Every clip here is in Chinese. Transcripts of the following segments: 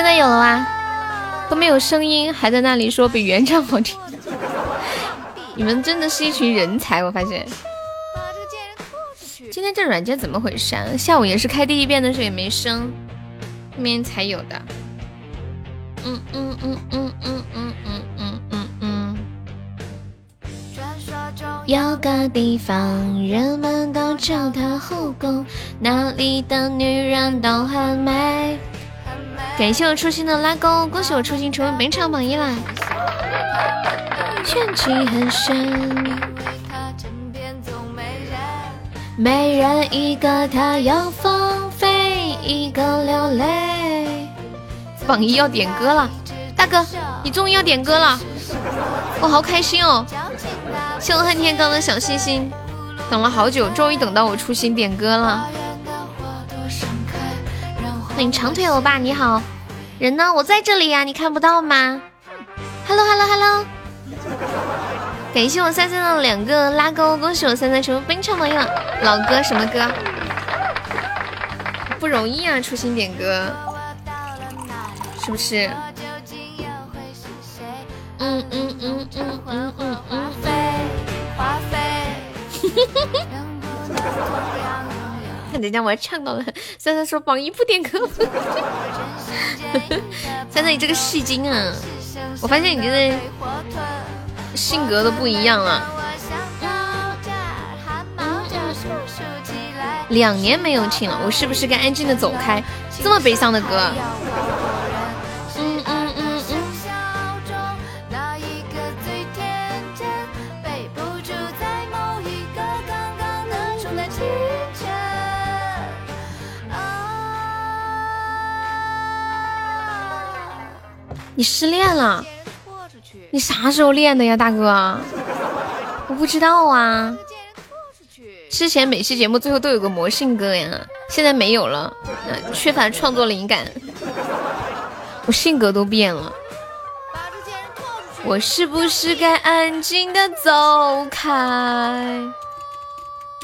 现在有了吗？都没有声音，还在那里说比原唱好听。你们真的是一群人才，我发现。今天这软件怎么回事啊？下午也是开第一遍的时候也没声，后面才有的。嗯嗯嗯嗯嗯嗯嗯嗯嗯嗯。有个地方，人们都叫它后宫，那里的女人都很美。感谢我初心的拉钩，恭喜我初心成为本场榜一啦！怨气很深，美人一个，她要芳菲一个流泪。榜一要点歌了，大哥，你终于要点歌了，我好开心哦！谢我恨天高的小心心，等了好久，终于等到我初心点歌了。长腿欧巴，你好，人呢？我在这里呀，你看不到吗？Hello Hello Hello，感谢我三三的两个拉钩，恭喜我三三成为本场朋友。老歌什么歌？不容易啊，初心点歌，是不是？嗯嗯嗯嗯嗯嗯嗯。等下我还呛到了，三三说榜一不点歌，三三你这个戏精啊！我发现你真的性格都不一样了。两年没有亲了，我是不是该安静的走开？这么悲伤的歌。你失恋了？你啥时候练的呀，大哥？我不知道啊。之前每期节目最后都有个魔性歌呀，现在没有了，缺乏创作灵感。我性格都变了。我是不是该安静的走开？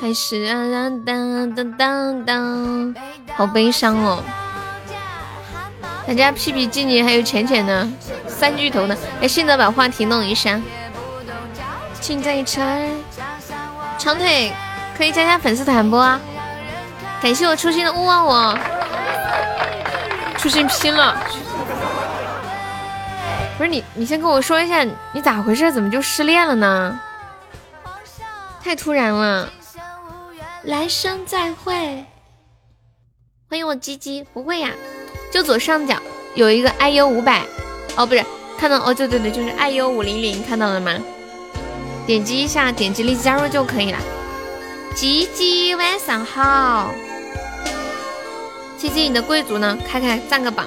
还是啊当当当当当？好悲伤哦。大家屁屁静静还有浅浅呢，三巨头呢。哎，现在把话题弄一下。请在拆长腿可以加加粉丝团不？感谢我初心的勿忘我，初心拼了。不是你，你先跟我说一下，你咋回事？怎么就失恋了呢？太突然了。来生再会。欢迎我鸡鸡，不会呀。就左上角有一个 IU 五百，哦，不是，看到哦，对对对，就是 IU 五零零，看到了吗？点击一下，点击立即加入就可以了。吉吉晚上好，吉吉你的贵族呢？开开占个榜，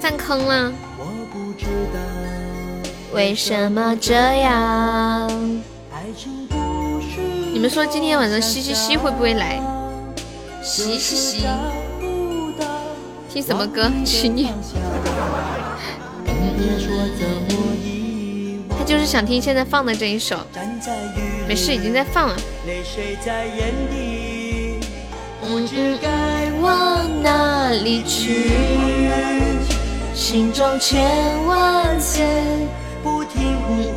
占坑了。为什么这样？你们说今天晚上西西西会不会来？西西西。听什么歌？请你。他就是想听现在放的这一首。没事，已经在放了。不知该往哪里去，心中千万次不停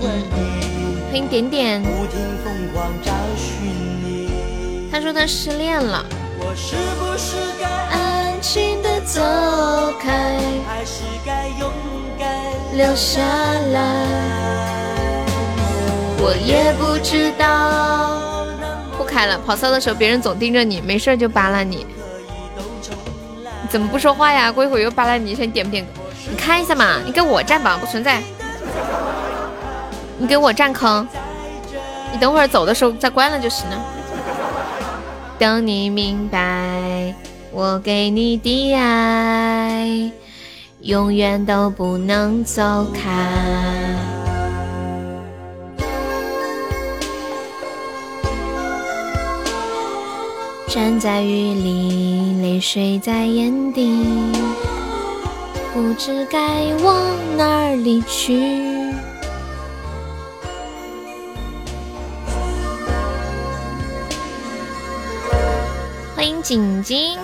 问你。欢迎点点。他说他失恋了。我是不是该安静的走开，还是该勇敢留下来？我也不知道。不开了，跑骚的时候别人总盯着你，没事就扒拉你。怎么不说话呀？过一会儿又扒拉你，先点不点？你看一下嘛，你给我占榜不存在。你给我占坑，你等会儿走的时候再关了就行了。等你明白，我给你的爱永远都不能走开。站在雨里，泪水在眼底，不知该往哪里去。欢迎景晶，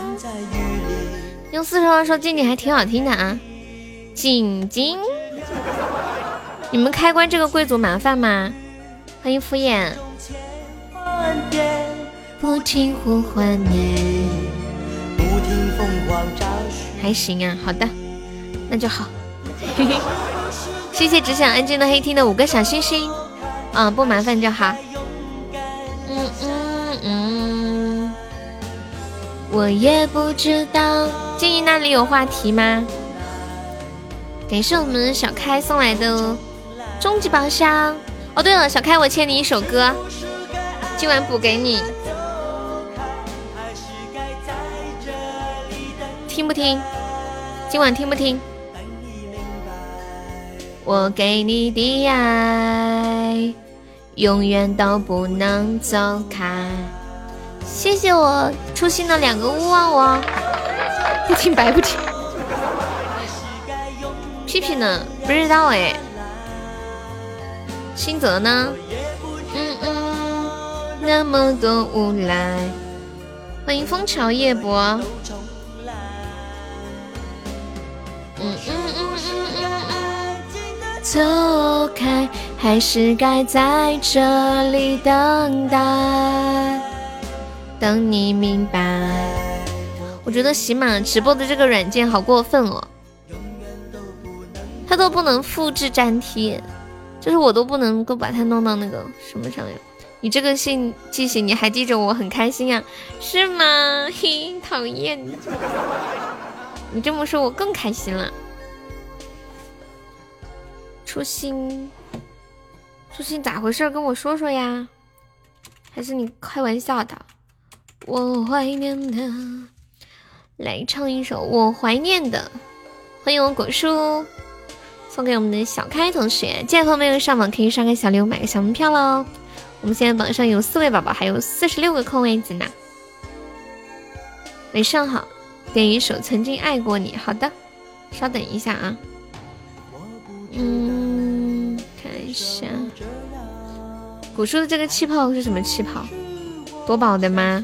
用四川话说静静还挺好听的啊，静静。你们开关这个贵族麻烦吗？欢迎敷衍。不听呼唤你，还行啊，好的，那就好。谢谢只想安静的黑听的五个小星星，嗯，不麻烦就好。嗯嗯，我也不知道。建议那里有话题吗？感谢我们小开送来的终极宝箱。哦，对了，小开，我欠你一首歌，今晚补给你。听不听？今晚听不听？我给你的爱，永远都不能走开。谢谢我初心的两个勿忘我，不听白不听。屁屁呢？不知道哎。新泽呢？嗯嗯，那么多无赖。欢迎枫桥夜泊。嗯嗯嗯嗯嗯嗯，走开，还是该在这里等待，等你明白。我觉得喜马直播的这个软件好过分哦，它都不能复制粘贴，就是我都不能够把它弄到那个什么上面。你这个信记性你还记着我，很开心啊，是吗？嘿，讨厌。你这么说，我更开心了。初心，初心咋回事？跟我说说呀。还是你开玩笑的？我怀念的，来唱一首《我怀念的》。欢迎我果叔，送给我们的小开同学。进来朋没有上榜，可以刷个小礼物，买个小门票喽。我们现在榜上有四位宝宝，还有四十六个空位子呢。晚上好。点一首《曾经爱过你》。好的，稍等一下啊。嗯，看一下，古叔的这个气泡是什么气泡？夺宝的吗？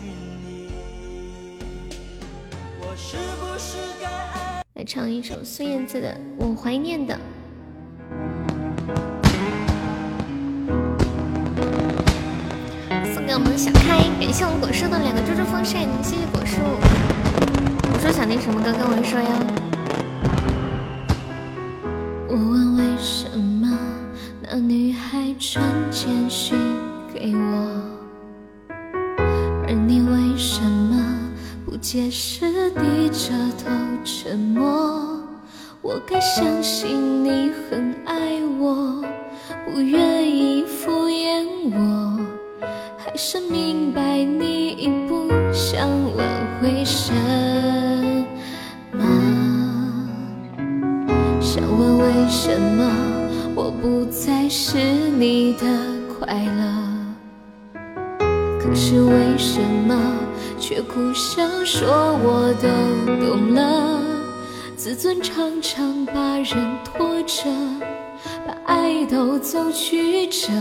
来唱一首孙燕姿的《我怀念的》，送给我们小开，感谢我们果树的两个猪猪风扇，谢谢果树。说想听什么歌，跟我说呀。我问为什么那女孩传简讯给我，而你为什么解释，低着头沉默？我该相信你很爱我，不愿意敷衍我，还是明白你已不想挽回什么。想？问为什么我不再是你的快乐？可是为什么却苦笑说我都懂了？自尊常常把人拖着，把爱都走曲折，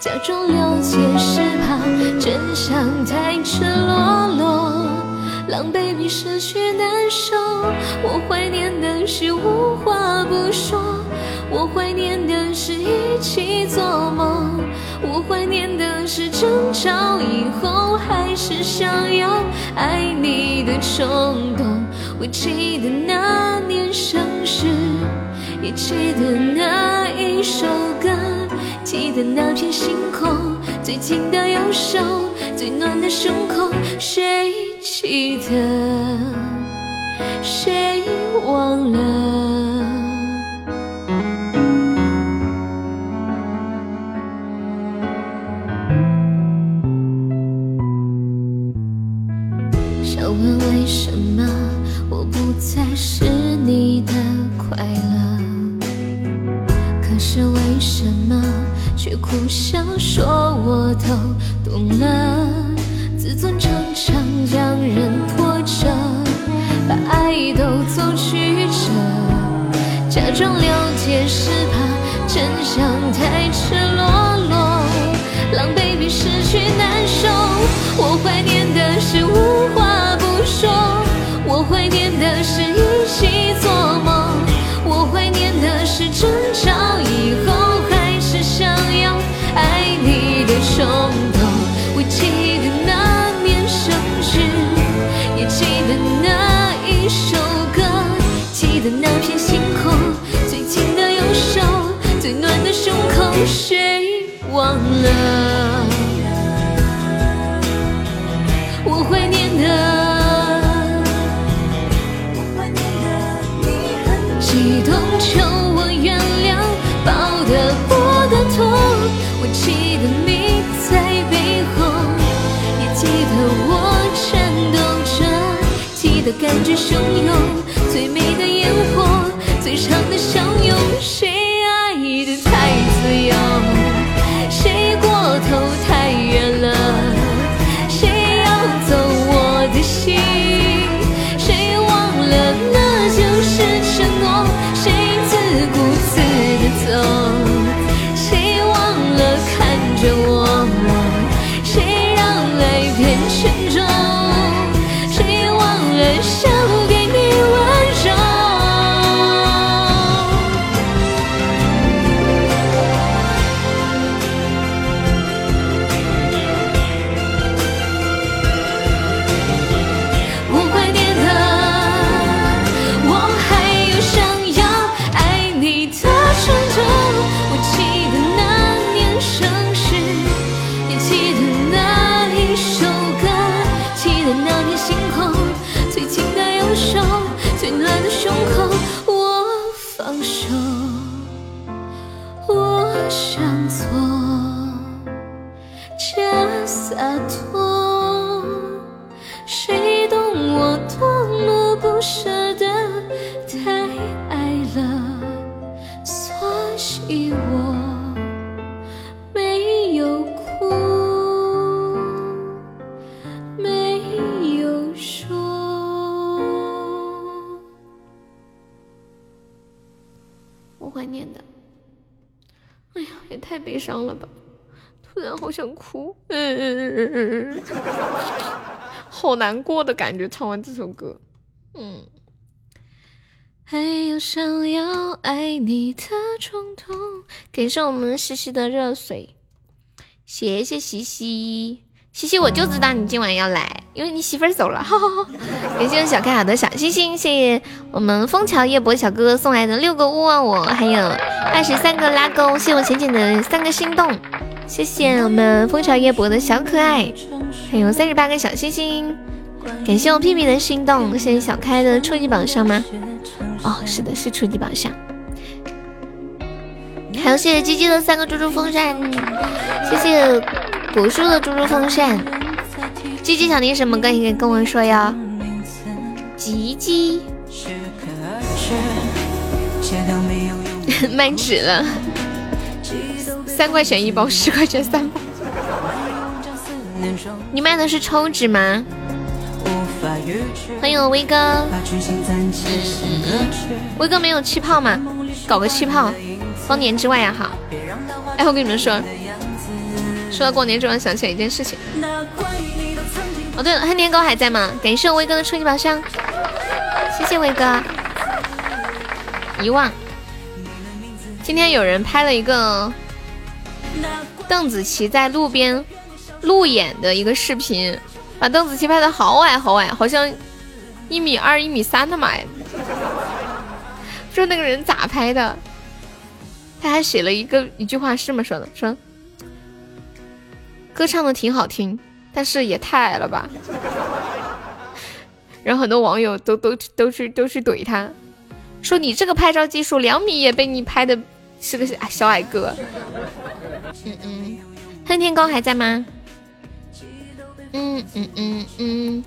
假装了解是怕真相太赤裸裸。狼狈比失去难受，我怀念的是无话不说，我怀念的是一起做梦，我怀念的是争吵以后还是想要爱你的冲动。我记得那年生日，也记得那一首歌，记得那片星空，最紧的右手最暖的胸口谁记得？谁忘了？想问为什么我不再是你的快乐？可是为什么不想说，我都懂了，自尊常常将人拖着，把爱都走曲折，假装了解是怕真相太赤裸裸，狼狈比失去难受。我怀念的是无话不说，我怀念的是一起做梦，我怀念的是争谁忘了？我怀念的。你很激动求我原谅，抱得我的痛。我记得你在背后，也记得我颤抖着，记得感觉汹涌，最美的烟火，最长的相拥。谁爱的太难过的感觉，唱完这首歌，嗯。还有想要爱你的冲动，感谢我们西西的热水，谢谢西西，西西我就知道你今晚要来，因为你媳妇儿走了，哈哈哈。感谢小开好的小星星，谢谢我们枫桥夜泊小哥哥送来的六个勿忘我，还有二十三个拉钩，谢我浅浅的三个心动。谢谢我们枫桥夜泊的小可爱，还有三十八个小星星，感谢我屁屁的心动，谢谢小开的初级榜上吗？哦，是的，是初级榜上。还有谢谢鸡鸡的三个猪猪风扇，谢谢果树的猪猪风扇。鸡鸡想听什么歌，你可以跟我说哟。鸡鸡，卖纸了。三块钱一包，十块钱三包。你卖的是抽纸吗？欢迎我威哥。威哥没有气泡吗？搞个气泡，光年之外呀好。哎，我跟你们说，说到过年，突然想起来一件事情。哦对了，黑年糕还在吗？感谢我威哥的初级宝箱，谢谢威哥。遗忘。今天有人拍了一个。邓紫棋在路边路演的一个视频，把邓紫棋拍的好矮好矮，好像一米二、一米三那么矮。不知道那个人咋拍的？他还写了一个一句话是这么说的：说歌唱的挺好听，但是也太矮了吧。然后很多网友都都都去都去怼他，说你这个拍照技术，两米也被你拍的是个小矮个。嗯嗯，恨天高还在吗？嗯嗯嗯嗯，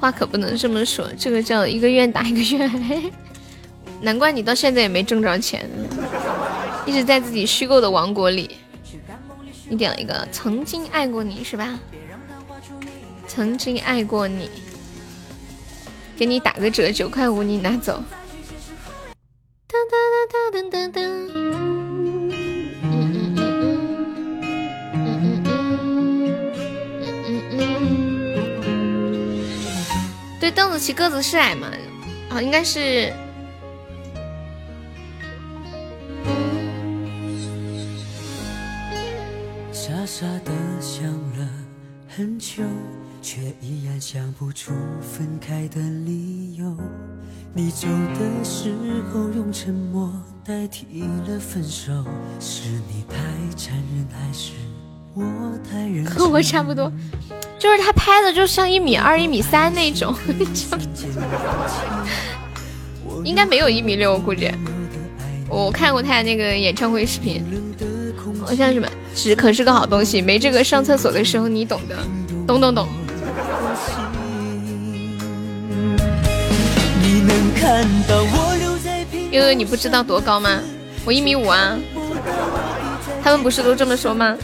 话可不能这么说，这个叫一个愿打一个愿挨。难怪你到现在也没挣着钱，一直在自己虚构的王国里。你点了一个曾经爱过你是吧？曾经爱过你，给你打个折，九块五你拿走。噔噔噔噔噔噔。嗯对，邓紫棋个子是矮吗？啊，应该是。傻傻的想了很久。却依然想不出分开的理由。你走的时候用沉默代替了分手，是你太残忍还是？和我差不多，就是他拍的就像一米二、一米三那种，应该没有一米六，我估计。我看过他那个演唱会视频，好像什么纸可是个好东西，没这个上厕所的时候你懂的，懂懂懂。因为你不知道多高吗？我一米五啊！他们不是都这么说吗？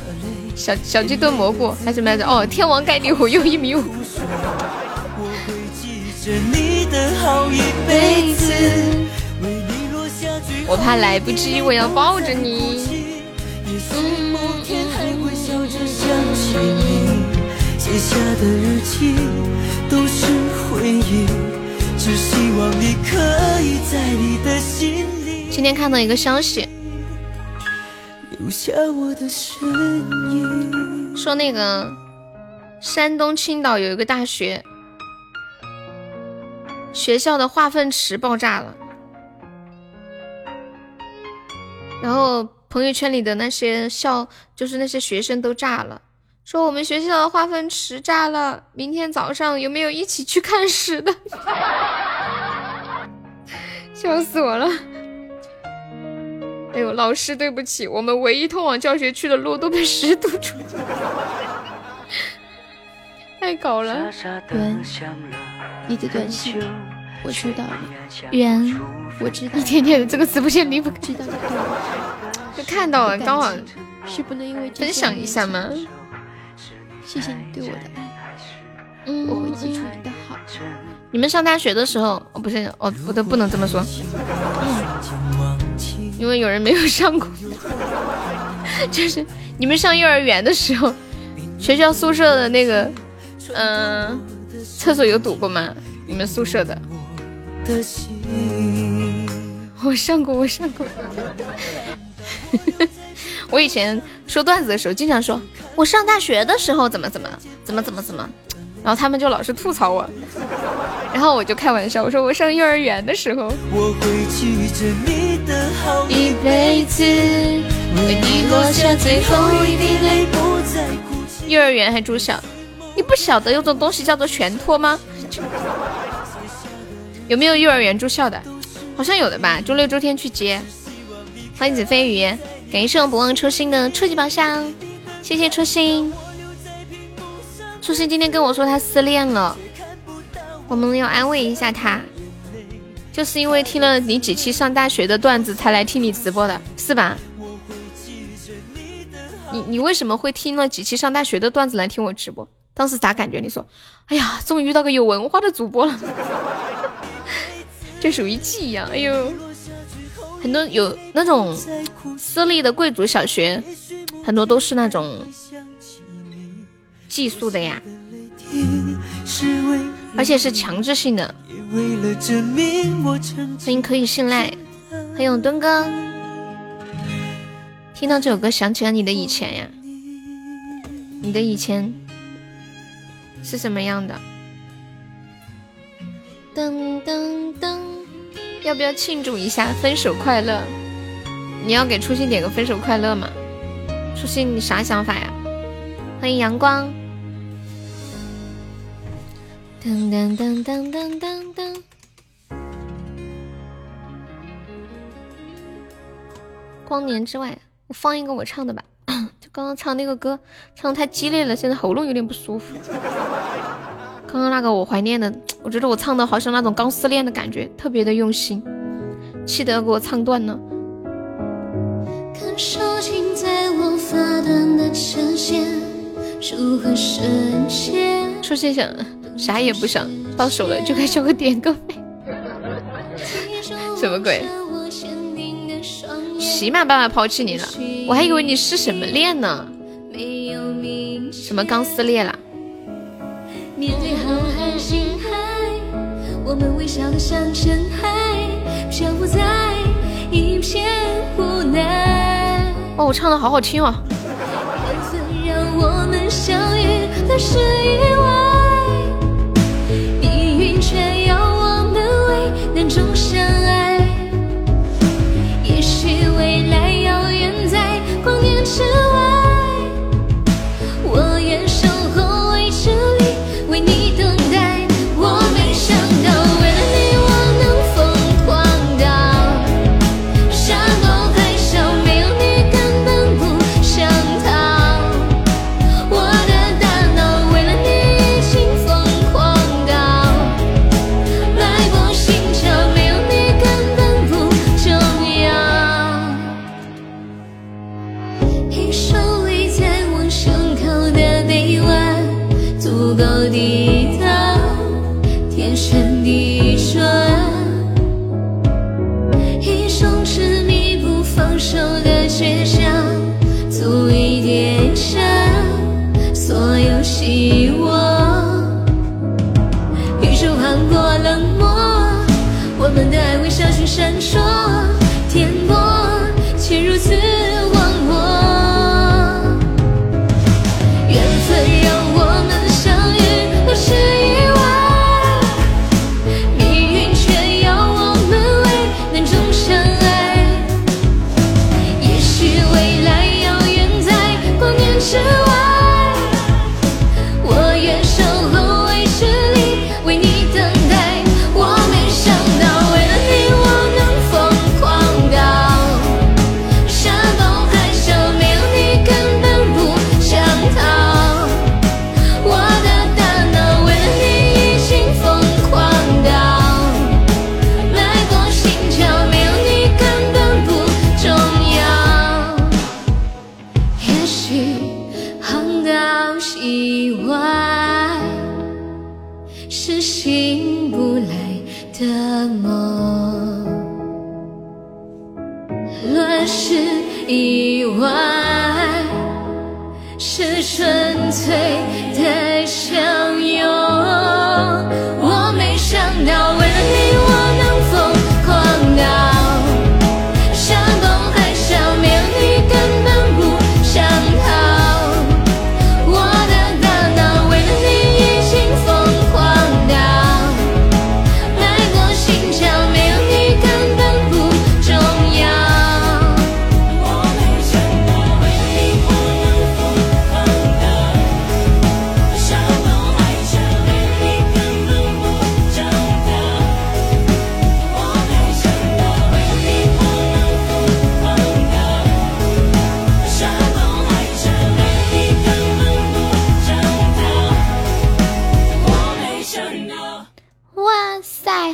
小小鸡炖蘑菇还是什么来着？哦，天王盖地虎又一米五。我怕来不及，我要抱着你。写下的日记都是回忆，只希望你可以在你的心里。今天看到一个消息，留下我的身影。说那个山东青岛有一个大学，学校的化粪池爆炸了，然后朋友圈里的那些校，就是那些学生都炸了。说我们学校的化粪池炸了，明天早上有没有一起去看屎的？笑死我了！哎呦，老师对不起，我们唯一通往教学区的路都被石堵住了，太搞了。远，你的短信我知道了。远，我知道。一天天的这个直播间离不开，知道就看到了，刚好是不能因为分享一下吗？谢谢你对我的爱，嗯，我会记住你的好。你们上大学的时候，哦，不是，哦，我都不能这么说，因为有人没有上过。就是你们上幼儿园的时候，学校宿舍的那个，嗯，厕所有堵过吗？你们宿舍的？我上过，我上过。我以前说段子的时候，经常说我上大学的时候怎么怎么怎么怎么怎么，然后他们就老是吐槽我，然后我就开玩笑，我说我上幼儿园的时候。幼儿园还住校，你不晓得有种东西叫做全托吗？有没有幼儿园住校的？好像有的吧，周六周天去接。欢迎子飞鱼。感谢我不忘初心的初级宝箱，谢谢初心。初心今天跟我说他失恋了，我们要安慰一下他。就是因为听了你几期上大学的段子才来听你直播的，是吧？你你为什么会听了几期上大学的段子来听我直播？当时咋感觉？你说，哎呀，终于遇到个有文化的主播了，就属于寄养。哎呦。很多有那种私立的贵族小学，很多都是那种寄宿的呀，而且是强制性的。欢迎可以信赖，欢迎敦哥。听到这首歌，想起了你的以前呀，你的以前是什么样的？噔噔噔。要不要庆祝一下分手快乐？你要给初心点个分手快乐吗？初心，你啥想法呀？欢迎阳光。噔噔噔噔噔噔噔。光年之外，我放一个我唱的吧。就刚刚唱那个歌，唱的太激烈了，现在喉咙有点不舒服。刚刚那个我怀念的，我觉得我唱的好像那种刚失恋的感觉，特别的用心，气得给我唱断了。看手在我发说谢谢，啥也不想，到手了就该交个点歌费。什么鬼？起码爸爸抛弃你了，我还以为你是什么恋呢？什么刚撕裂了？哦，我唱的好好听哦。闪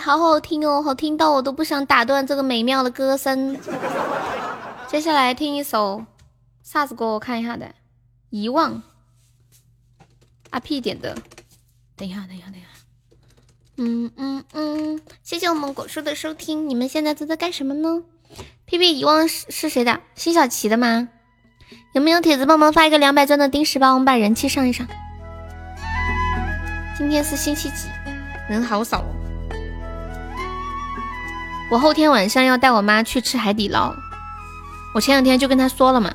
好好听哦，好听到我都不想打断这个美妙的歌声。接下来听一首啥子歌？我看一下的，《遗忘》。阿 P 点的。等一下，等一下，等一下。嗯嗯嗯，谢谢我们果叔的收听。你们现在都在干什么呢？P P 遗忘是是谁的？辛晓琪的吗？有没有铁子帮忙发一个两百钻的丁石包？我们把人气上一上。今天是星期几？人好少。我后天晚上要带我妈去吃海底捞，我前两天就跟她说了嘛，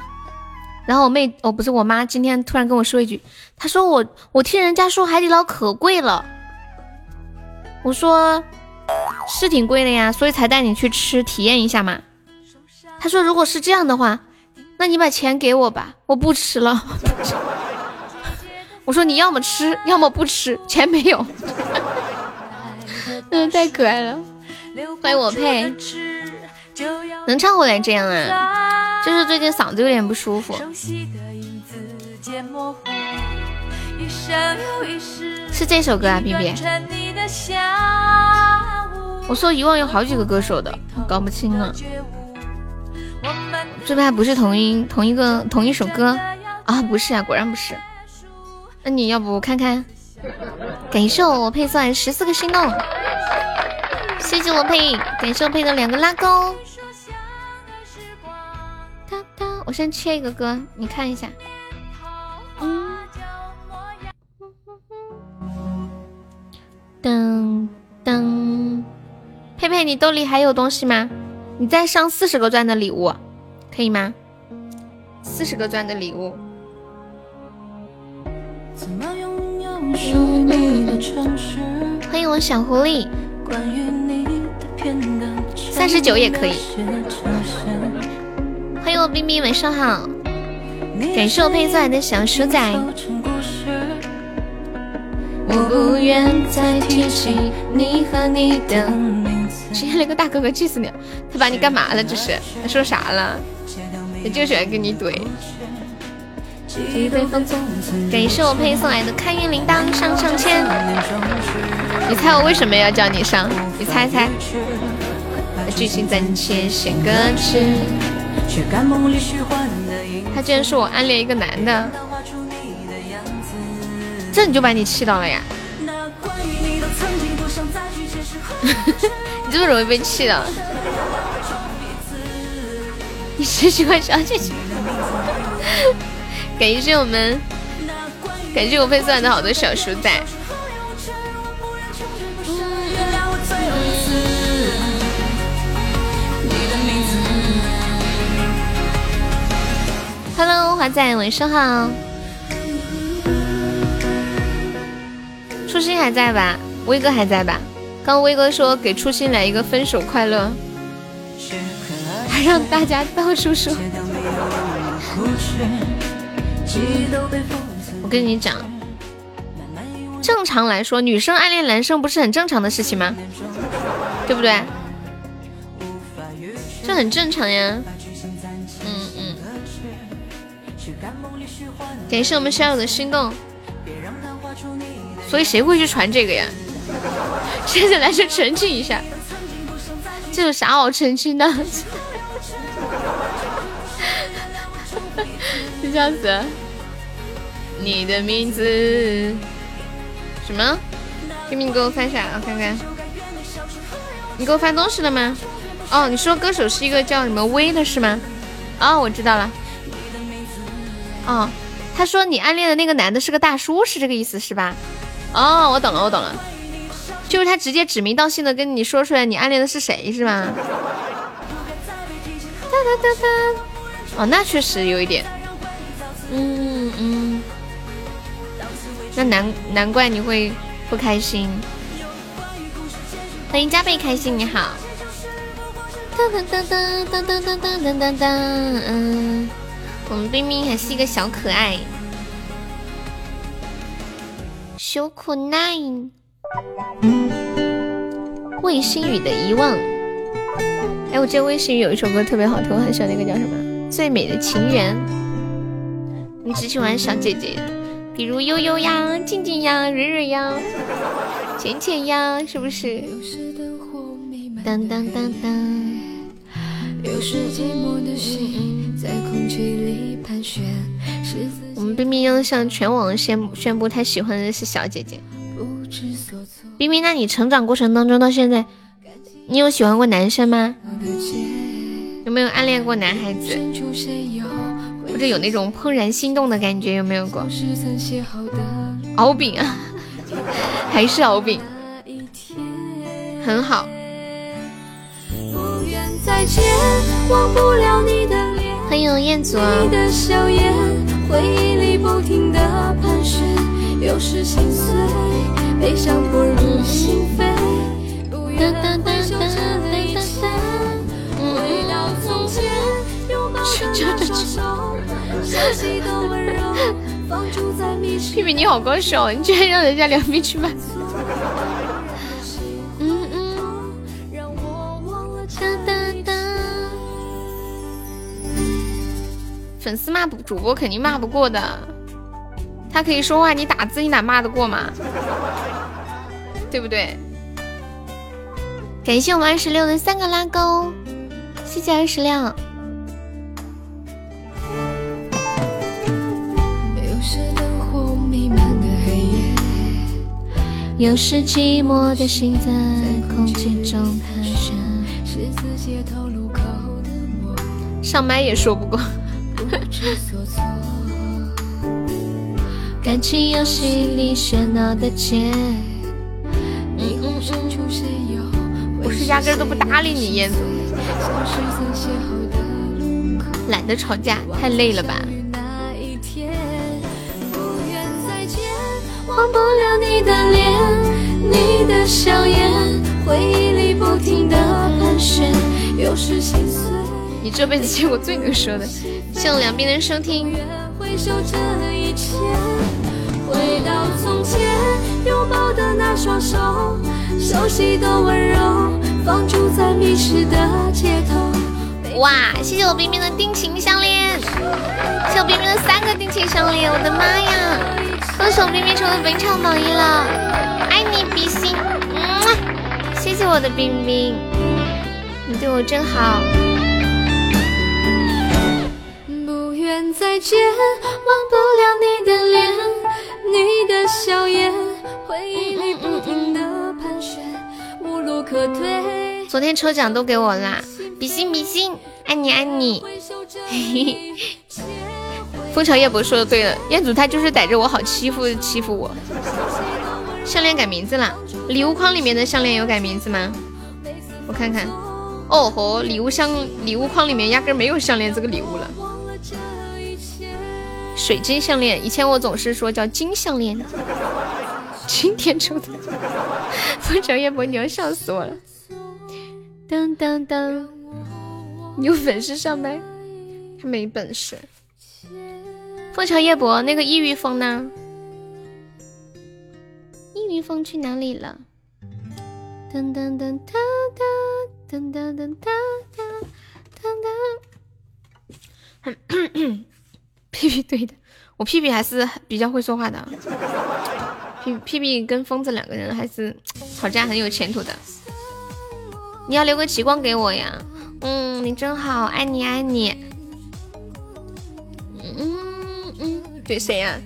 然后我妹哦不是我妈，今天突然跟我说一句，她说我我听人家说海底捞可贵了，我说是挺贵的呀，所以才带你去吃体验一下嘛。她说如果是这样的话，那你把钱给我吧，我不吃了。我说你要么吃，要么不吃，钱没有。嗯，太可爱了。欢迎我配，能唱回来这样啊？就是最近嗓子有点不舒服。是这首歌啊，B B。我说遗忘有好几个歌手的，搞不清了。最怕不是同一同一个同一首歌。啊，不是啊，果然不是。那你要不看看？感谢我配送十四个心动，谢谢我佩，感谢我佩的两个拉钩。哒哒，我先切一个歌，你看一下。嗯。噔噔，佩佩，你兜里还有东西吗？你再上四十个钻的礼物，可以吗？四十个钻的礼物。欢迎我小狐狸，三十九也可以。欢迎我冰冰，晚上好。感谢我配钻的小鼠仔。我不愿再提起你和你的名字。今天那个大哥哥气死你了，他把你干嘛了？这是他说啥了？他就喜欢跟你怼。感谢我配送来的开运铃铛上上签。你猜我为什么要叫你上？你猜猜。剧情暂且先搁置。他居然说我暗恋一个男的，这你就把你气到了呀？你这么容易被气的？你是喜欢小姐姐？感谢我们，感谢我配送的好多小鼠仔。Hello，华仔，晚上好。初心还在吧？威哥还在吧？刚威哥说给初心来一个分手快乐，还让大家到处说。我跟你讲，正常来说，女生暗恋男生不是很正常的事情吗？对不对？这很正常呀。嗯嗯。感谢我们小友的心动。所以谁会去传这个呀？现在来去澄清一下，这有啥好澄清的？这样子。你的名字什么？拼命给我翻下，我看看。你给我翻东西了吗？哦，你说歌手是一个叫什么威的是吗？哦，我知道了。哦，他说你暗恋的那个男的是个大叔，是这个意思是吧？哦，我懂了，我懂了。就是他直接指名道姓的跟你说出来，你暗恋的是谁是吗？哒哒哒哒。哦，那确实有一点。嗯嗯。那难难怪你会不开心。欢迎加倍开心，你好。噔噔噔噔噔噔噔噔噔噔。嗯，我们冰冰还是一个小可爱。小可爱。魏新雨的遗忘。哎，我记得魏新雨有一首歌特别好听，我很喜欢那个叫什么《最美的情缘》。只喜欢小姐姐。比如悠悠呀、静静呀、蕊蕊呀、浅浅呀，是不是？当当当当。我们冰冰要向全网宣宣布，他喜欢的是小姐姐。冰冰，那你成长过程当中到现在，你有喜欢过男生吗？有没有暗恋过男孩子？或者有那种怦然心动的感觉，有没有过？敖丙啊，还是敖丙，很好。欢迎彦祖。屁屁你好高手，你居然让人家两米去买。嗯嗯。粉丝骂不主播肯定骂不过的，他可以说话，你打字你哪骂得过嘛？对不对？感谢我们二十六的三个拉钩，谢谢二十六。有时寂寞的心在空气中盘旋。上麦也说不过。感情游戏里喧闹的街。我是压根都不搭理你。懒得吵架，太累了吧。忘不了你的脸，你的笑颜，回忆里不停的盘旋，有时心碎。你这辈子见过最能说的，谢谢两边的收听。回到从前，拥抱的那双手，熟悉的温柔，放逐在迷失的街头。哇，谢谢我冰冰的定情项链，谢谢我冰冰的三个定情项链，我的妈呀！恭喜我冰冰成为本场榜一了，爱你比心，嗯，谢谢我的冰冰，你对我真好。不愿再见，忘不了你的脸，你的笑颜，回忆里不停的盘旋，无路可退。昨天抽奖都给我啦，比心比心，爱你爱你。嘿嘿。枫桥夜泊说的对了，彦祖他就是逮着我好欺负欺负我。项链改名字了，礼物框里面的项链有改名字吗？我看看。哦吼，礼物箱礼物框里面压根没有项链这个礼物了。水晶项链，以前我总是说叫金项链。今天抽的。枫桥夜泊，你要笑死我了。当当当，有本事上麦，他没本事。枫桥夜泊，那个异域风呢？异域风去哪里了？噔噔噔噔噔，噔噔噔哒哒哒哒。屁屁对的，我屁屁还是比较会说话的。屁屁屁跟疯子两个人还是吵架很有前途的。你要留个极光给我呀？嗯，你真好，爱你爱你。嗯。怼谁呀？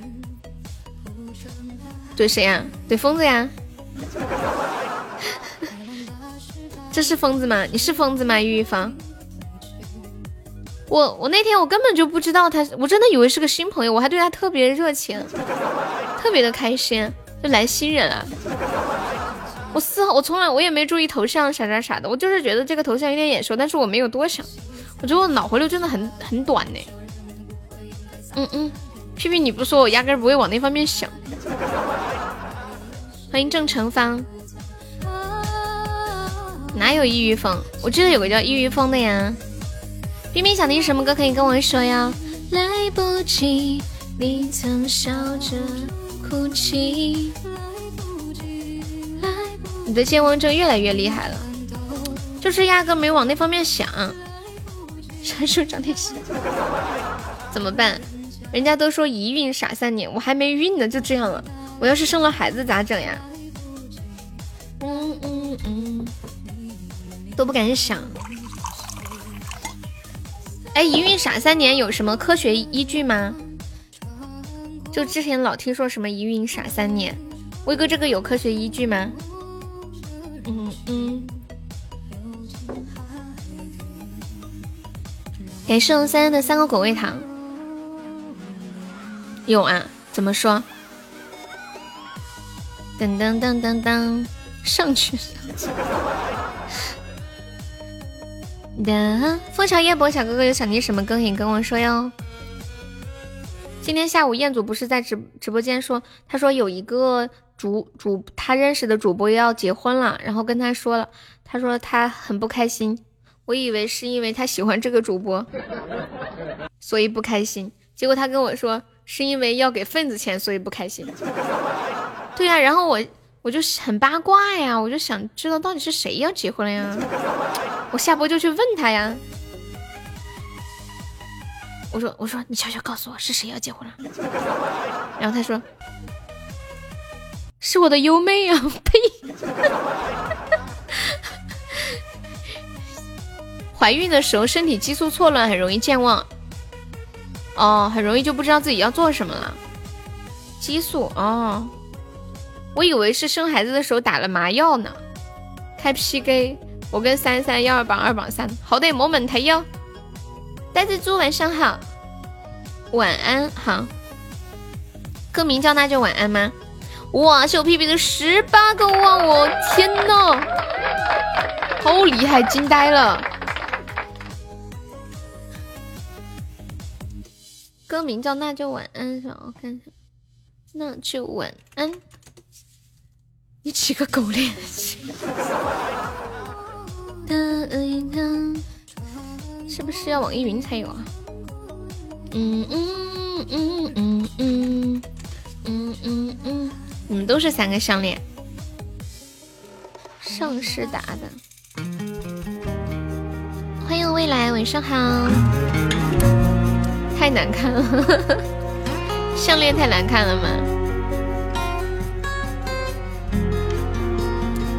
怼谁呀？怼疯子呀？这是疯子吗？你是疯子吗？玉玉芳？我我那天我根本就不知道他，我真的以为是个新朋友，我还对他特别热情，特别的开心，就来新人了。我丝毫我从来我也没注意头像啥啥啥的，我就是觉得这个头像有点眼熟，但是我没有多想。我觉得我脑回路真的很很短呢。嗯嗯。屁屁，你不说我压根不会往那方面想。欢迎郑成芳，哪有异域风？我记得有个叫异域风的呀。冰冰想听什么歌可以跟我说呀？来不及，你曾笑着哭泣。你的健忘症越来越厉害了，就是压根没往那方面想。传说张天师，怎么办？人家都说一孕傻三年，我还没孕呢，就这样了。我要是生了孩子咋整呀？嗯嗯嗯，都不敢想。哎，一孕傻三年有什么科学依据吗？就之前老听说什么一孕傻三年，威哥这个有科学依据吗？嗯嗯。感谢我三三的三个果味糖。有啊，怎么说？噔噔噔噔噔，上去。的枫桥夜泊小哥哥有想听什么歌，你跟我说哟。今天下午彦祖不是在直直播间说，他说有一个主主他认识的主播要结婚了，然后跟他说了，他说他很不开心。我以为是因为他喜欢这个主播，所以不开心。结果他跟我说。是因为要给份子钱，所以不开心。对呀，然后我我就很八卦呀，我就想知道到底是谁要结婚了呀。我下播就去问他呀。我说我说你悄悄告诉我是谁要结婚了。然后他说是我的优妹啊，呸！怀孕的时候身体激素错乱，很容易健忘。哦，很容易就不知道自己要做什么了。激素哦，我以为是生孩子的时候打了麻药呢。开 PK，我跟三三幺二榜二榜三，好的，没问题哟。呆子猪晚上好，晚安好。歌名叫那就晚安吗？哇，小屁屁的十八个哇！我天呐，好厉害，惊呆了。歌名叫那就晚安是吧？我看一下，那就晚安。你起个狗脸！是不是要网易云才有啊？嗯嗯嗯嗯嗯嗯嗯嗯，你们都是三个项链，上市打的。欢迎未来，晚上好。太难看了，项链太难看了吗？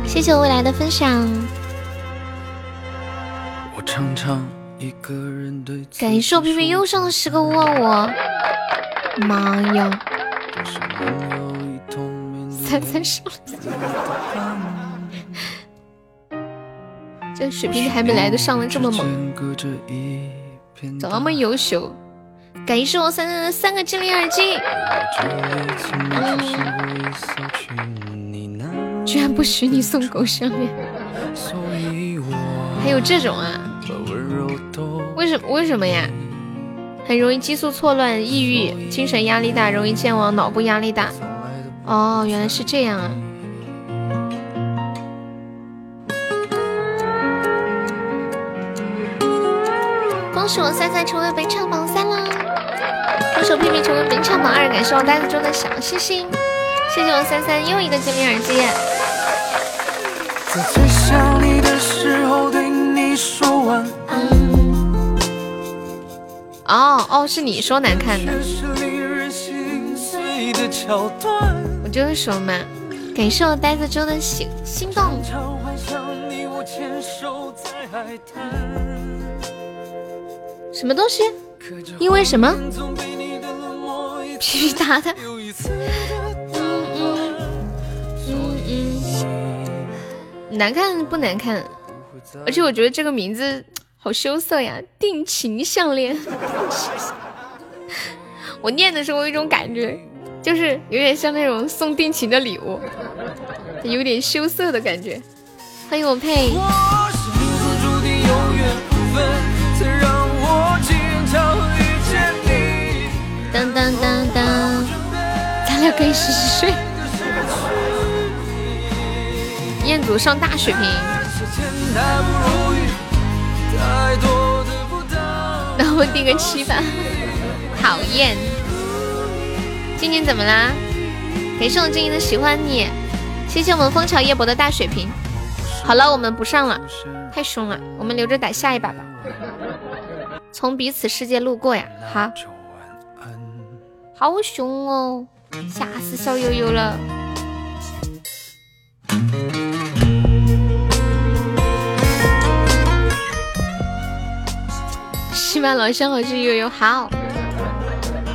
谢谢我未来的分享。感谢我皮皮又上了十个窝窝，妈呀！三三十了，这水平还没来的上的这么猛，怎么那么优秀。感谢我三三的三个精灵耳机，居然不许你送狗项链，还有这种啊？为什么？为什么呀？很容易激素错乱、抑郁、精神压力大、容易健忘、脑部压力大。哦，原来是这样啊！恭喜我三三成为本场榜三啦！恭喜我屁屁成为本场榜二，感谢我呆子中的小星星，谢谢我三三又一个精灵耳机。在最想你的时候对你说晚安。哦哦，是你说难看的，我就是说嘛。感谢我呆子中的心心动。什么东西？因为什么？皮皮哒的。嗯嗯嗯，难看不难看？而且我觉得这个名字。好羞涩呀，定情项链。我念的时候有一种感觉，就是有点像那种送定情的礼物，有点羞涩的感觉。欢迎我佩。可以试试睡。彦祖上大水平。那我定个七吧。讨厌，静静怎么啦？感谢我静静的喜欢你，谢谢我们枫桥夜泊的大水瓶。好了，我们不上了，太凶了，我们留着打下一把吧。从彼此世界路过呀，好，好凶哦，吓死小悠悠了。起码老乡好是悠悠好，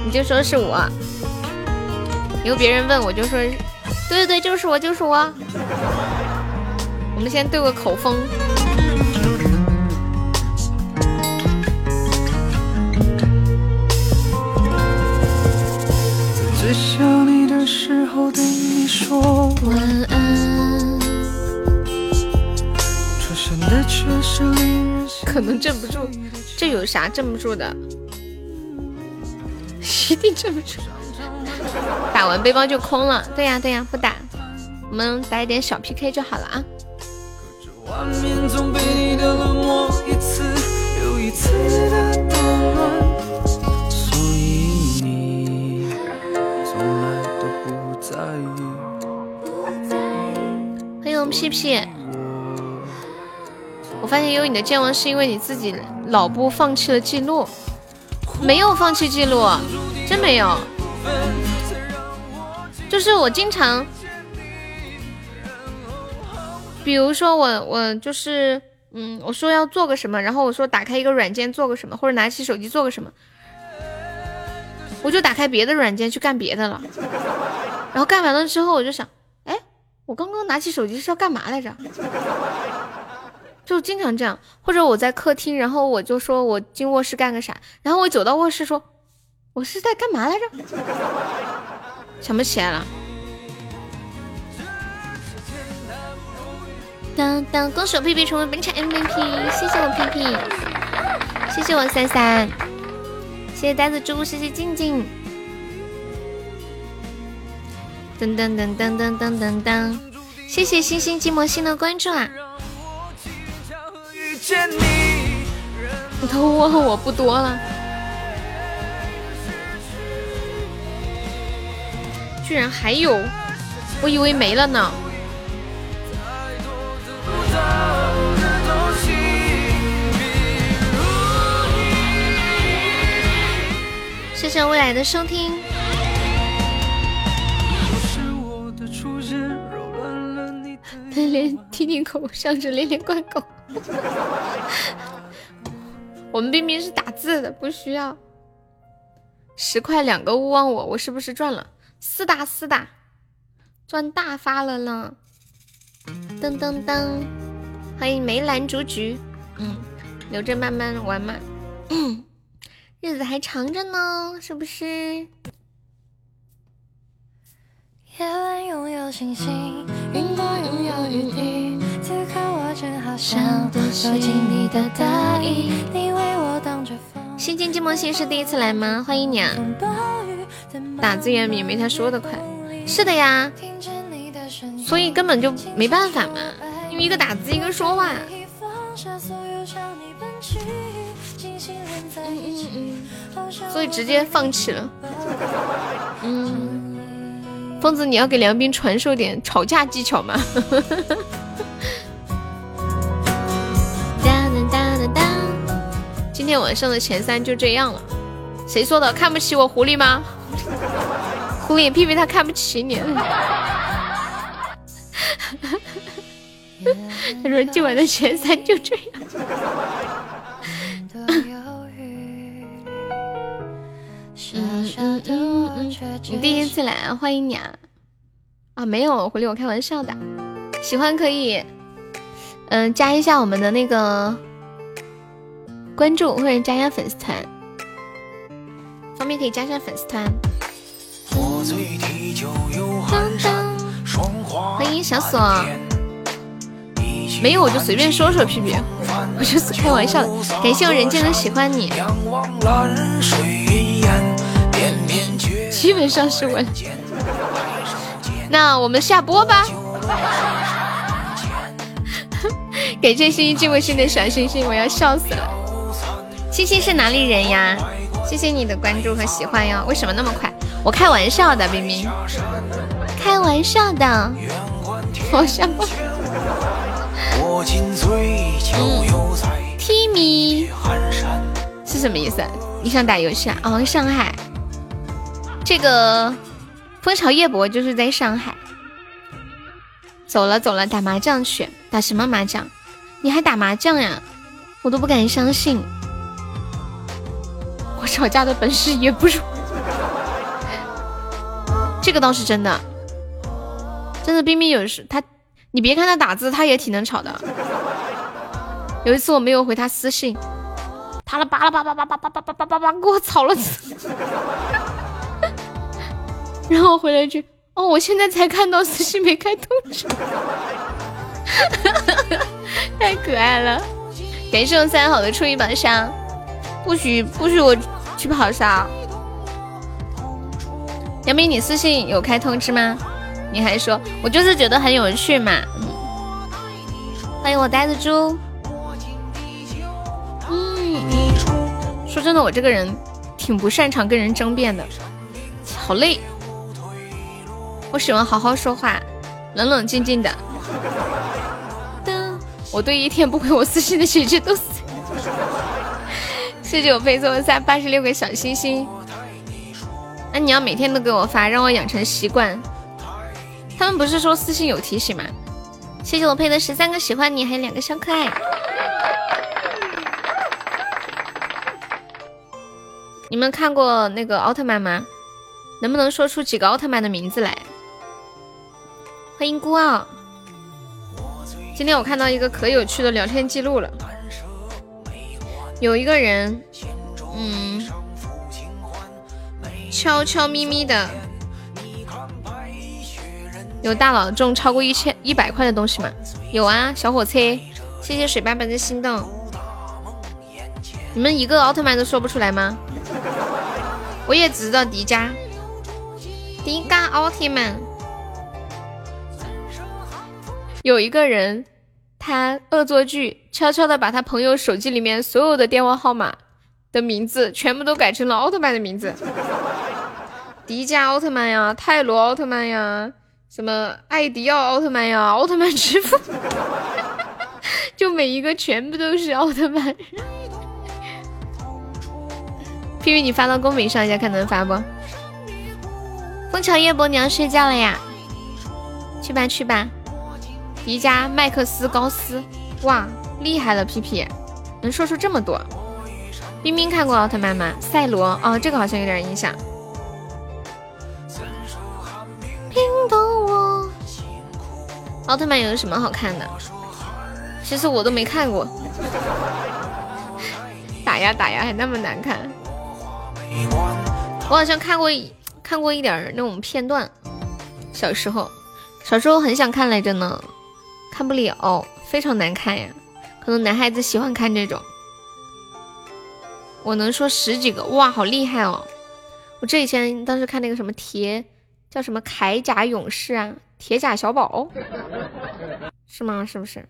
你就说是我。有别人问我就说，对对对，就是我，就是我。我们先对个口风。最想你的时候对你说晚安，出现的却是令人可能镇不住。这有啥镇不住的？一定镇不住。打完背包就空了。对呀对呀，不打，我们打一点小 PK 就好了啊。欢迎我们屁屁。我发现有你的健忘是因为你自己脑部放弃了记录，没有放弃记录，真没有。就是我经常，比如说我我就是嗯，我说要做个什么，然后我说打开一个软件做个什么，或者拿起手机做个什么，我就打开别的软件去干别的了。然后干完了之后，我就想，我刚刚拿起手机是要干嘛来着？就经常这样，或者我在客厅，然后我就说我进卧室干个啥，然后我走到卧室说，我是在干嘛来着？想不起来了。当当，恭喜我屁屁成为本场 MVP，谢谢我屁屁，谢谢我三三，谢谢呆子猪，谢谢静静。噔噔噔噔噔噔噔噔，谢谢星星寂寞星的关注啊！你都问我不多了，居然还有，我以为没了呢。谢谢未来的收听。连连听听口，上着连连贯口。我们冰冰是打字的，不需要。十块两个勿忘我，我是不是赚了？四大四大，赚大发了呢！噔噔噔，欢迎梅兰竹菊。嗯，留着慢慢玩嘛。日子还长着呢，是不是？夜晚拥有星星，云朵拥有雨滴，此刻我正好想收紧你的大衣，你为我挡着风。寂寞心是第一次来吗？欢迎你啊！打字远比没他说的快。是的呀，所以根本就没办法嘛，因为一个打字，一个说话。嗯嗯嗯，所以直接放弃了。嗯，疯子，你要给梁斌传授点吵架技巧吗？今天晚上的前三就这样了。谁说的？看不起我狐狸吗？狐狸屁屁他看不起你。他说今晚的前三就这样。嗯嗯嗯，你第一次来，欢迎你啊！啊，没有狐狸，我开玩笑的。喜欢可以，嗯，加一下我们的那个关注，或者加一下粉丝团。方便可以加上粉丝团。欢迎小锁。没有我就随便说说，屁屁，我就是开玩笑的。感谢我人间的喜欢你。基本上是稳。那我们下播吧。感谢星星这位新的小星星，我要笑死了。星星是哪里人呀？谢谢你的关注和喜欢哟。为什么那么快？我开玩笑的，冰冰。开玩笑的。我下播。Timmy 是什么意思？你想打游戏啊？哦，上海。这个蜂巢夜泊就是在上海。走了走了，打麻将去。打什么麻将？你还打麻将呀？我都不敢相信。我吵架的本事也不如。这个倒是真的。真的，冰冰有时他。你别看他打字，他也挺能吵的。有一次我没有回他私信，他了巴拉巴拉巴拉巴拉巴拉巴拉巴拉给我吵了。然后我回了一句：“哦，我现在才看到私信没开通知。”太可爱了！感谢我三好的初一榜上，不许不许我去跑杀。杨明，你私信有开通知吗？你还说，我就是觉得很有趣嘛。欢迎我呆子猪。嗯，说真的，我这个人挺不擅长跟人争辩的，好累。我喜欢好好说话，冷冷静静的。噔，我对一天不回我私信的姐姐都死。谢谢我飞送三八十六个小心心。那你要每天都给我发，让我养成习惯。他们不是说私信有提醒吗？谢谢我配的十三个喜欢你，还有两个小可爱。你们看过那个奥特曼吗？能不能说出几个奥特曼的名字来？欢迎孤傲。今天我看到一个可有趣的聊天记录了，有一个人，嗯，悄悄咪咪的，有大佬中超过一千一百块的东西吗？有啊，小火车，谢谢水爸爸的心动。你们一个奥特曼都说不出来吗？我也只知道迪迦，迪迦奥特曼。有一个人，他恶作剧，悄悄的把他朋友手机里面所有的电话号码的名字全部都改成了奥特曼的名字，迪迦奥特曼呀，泰罗奥特曼呀，什么艾迪奥奥特曼呀，奥特曼之父，就每一个全部都是奥特曼。皮皮，你发到公屏上一下，看能发不？枫桥夜泊，你要睡觉了呀？去吧去吧。迪迦、麦克斯、高斯，哇，厉害了！皮皮能说出这么多。冰冰看过奥特曼吗？赛罗，哦，这个好像有点印象。冰冻我奥特曼有什么好看的？其实我都没看过。打呀打呀，还那么难看。我好像看过看过一点那种片段，小时候，小时候很想看来着呢。看不了，非常难看呀。可能男孩子喜欢看这种。我能说十几个，哇，好厉害哦！我这以前当时看那个什么铁，叫什么铠甲勇士啊，铁甲小宝，是吗？是不是？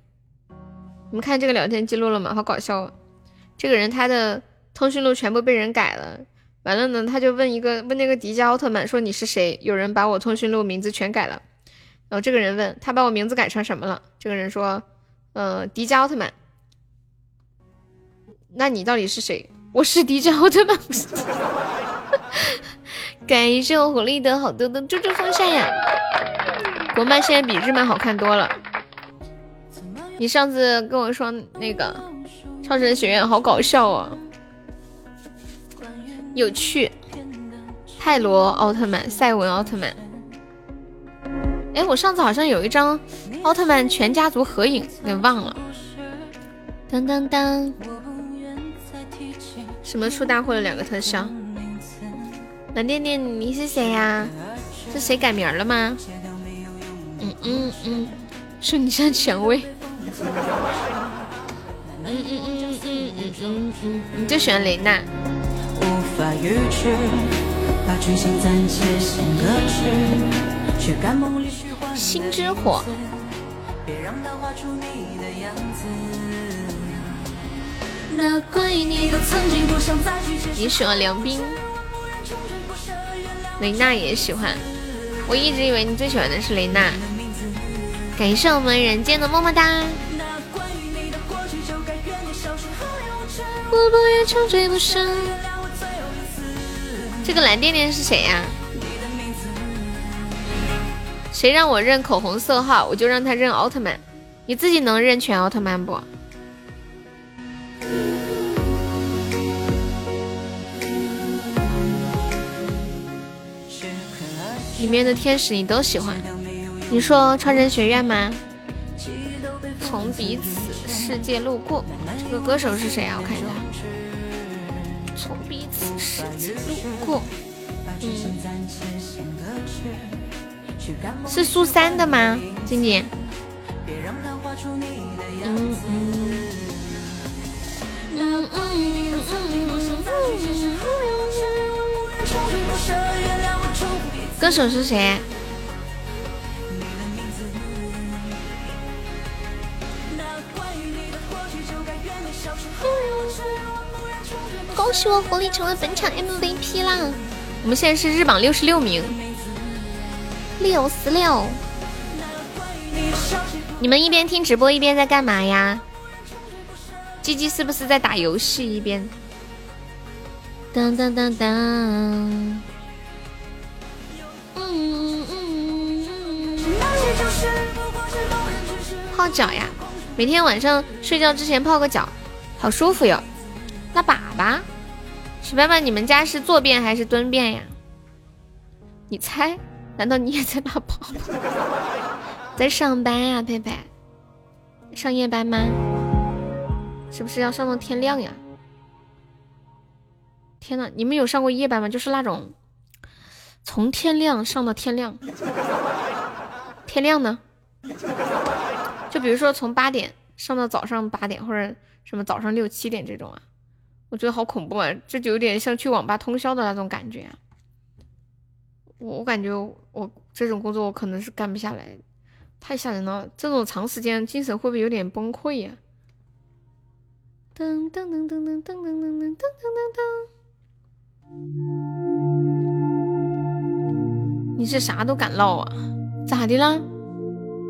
你们看这个聊天记录了吗？好搞笑啊！这个人他的通讯录全部被人改了，完了呢，他就问一个问那个迪迦奥特曼说你是谁？有人把我通讯录名字全改了。然后这个人问他把我名字改成什么了？这个人说，呃，迪迦奥特曼。那你到底是谁？我是迪迦奥特曼。感谢我狐狸的好多的猪猪风扇呀！国漫现在比日漫好看多了。你上次跟我说那个超神学院好搞笑哦，有趣。泰罗奥特曼、赛文奥特曼。哎，我上次好像有一张奥特曼全家族合影，给忘了。当当当，什么出大货了？两个特效。蓝电电，你是谁呀？是谁改名了吗？嗯嗯嗯，说你像蔷薇。嗯嗯嗯嗯嗯嗯嗯，你就喜欢雷娜。心之火。你喜欢梁冰，雷娜也喜欢。我一直以为你最喜欢的是雷娜。感谢我们人间的么么哒。这个蓝电电是谁呀？谁让我认口红色号，我就让他认奥特曼。你自己能认全奥特曼不？里面的天使你都喜欢？你说超人学院吗？从彼此世界路过，这个歌手是谁啊？我看一下。从彼此世界路过，嗯。是苏三的吗？静静。嗯嗯。歌手是谁？恭喜我狐狸成为本场 MVP 啦！我们现在是日榜六十六名。六十六，你们一边听直播一边在干嘛呀？鸡鸡是不是在打游戏一边？当当当当，嗯嗯嗯泡脚呀，每天晚上睡觉之前泡个脚，好舒服哟。拉粑粑，小白们，你们家是坐便还是蹲便呀？你猜？难道你也在拉粑粑？在上班呀，佩佩，上夜班吗？是不是要上到天亮呀？天呐，你们有上过夜班吗？就是那种从天亮上到天亮，天亮呢？就比如说从八点上到早上八点，或者什么早上六七点这种啊，我觉得好恐怖啊！这就有点像去网吧通宵的那种感觉啊。我我感觉我这种工作我可能是干不下来，太吓人了。这种长时间精神会不会有点崩溃呀？噔噔噔噔噔噔噔噔噔噔噔噔。你是啥都敢唠啊？咋的啦？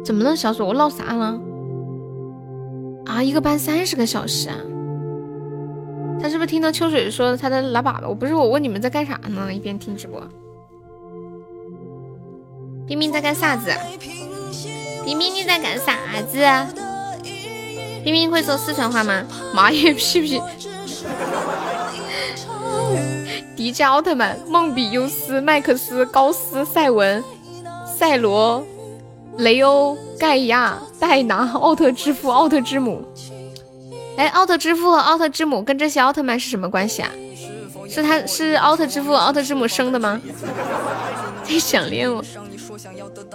怎么了，小鼠？我唠啥了？啊，一个班三十个小时啊？他是不是听到秋水说他在拉粑粑？我不是，我问你们在干啥呢？一边听直播。冰冰在干啥子？冰冰你在干啥子？冰冰会说四川话吗？妈耶，屁屁！迪迦奥特曼、梦比优斯、麦克斯、高斯、赛文、赛罗、雷欧、盖亚、戴拿、奥特之父、奥特之母。哎，奥特之父和奥特之母跟这些奥特曼是什么关系啊？是他是奥特之父、奥特之母生的吗？太想念我。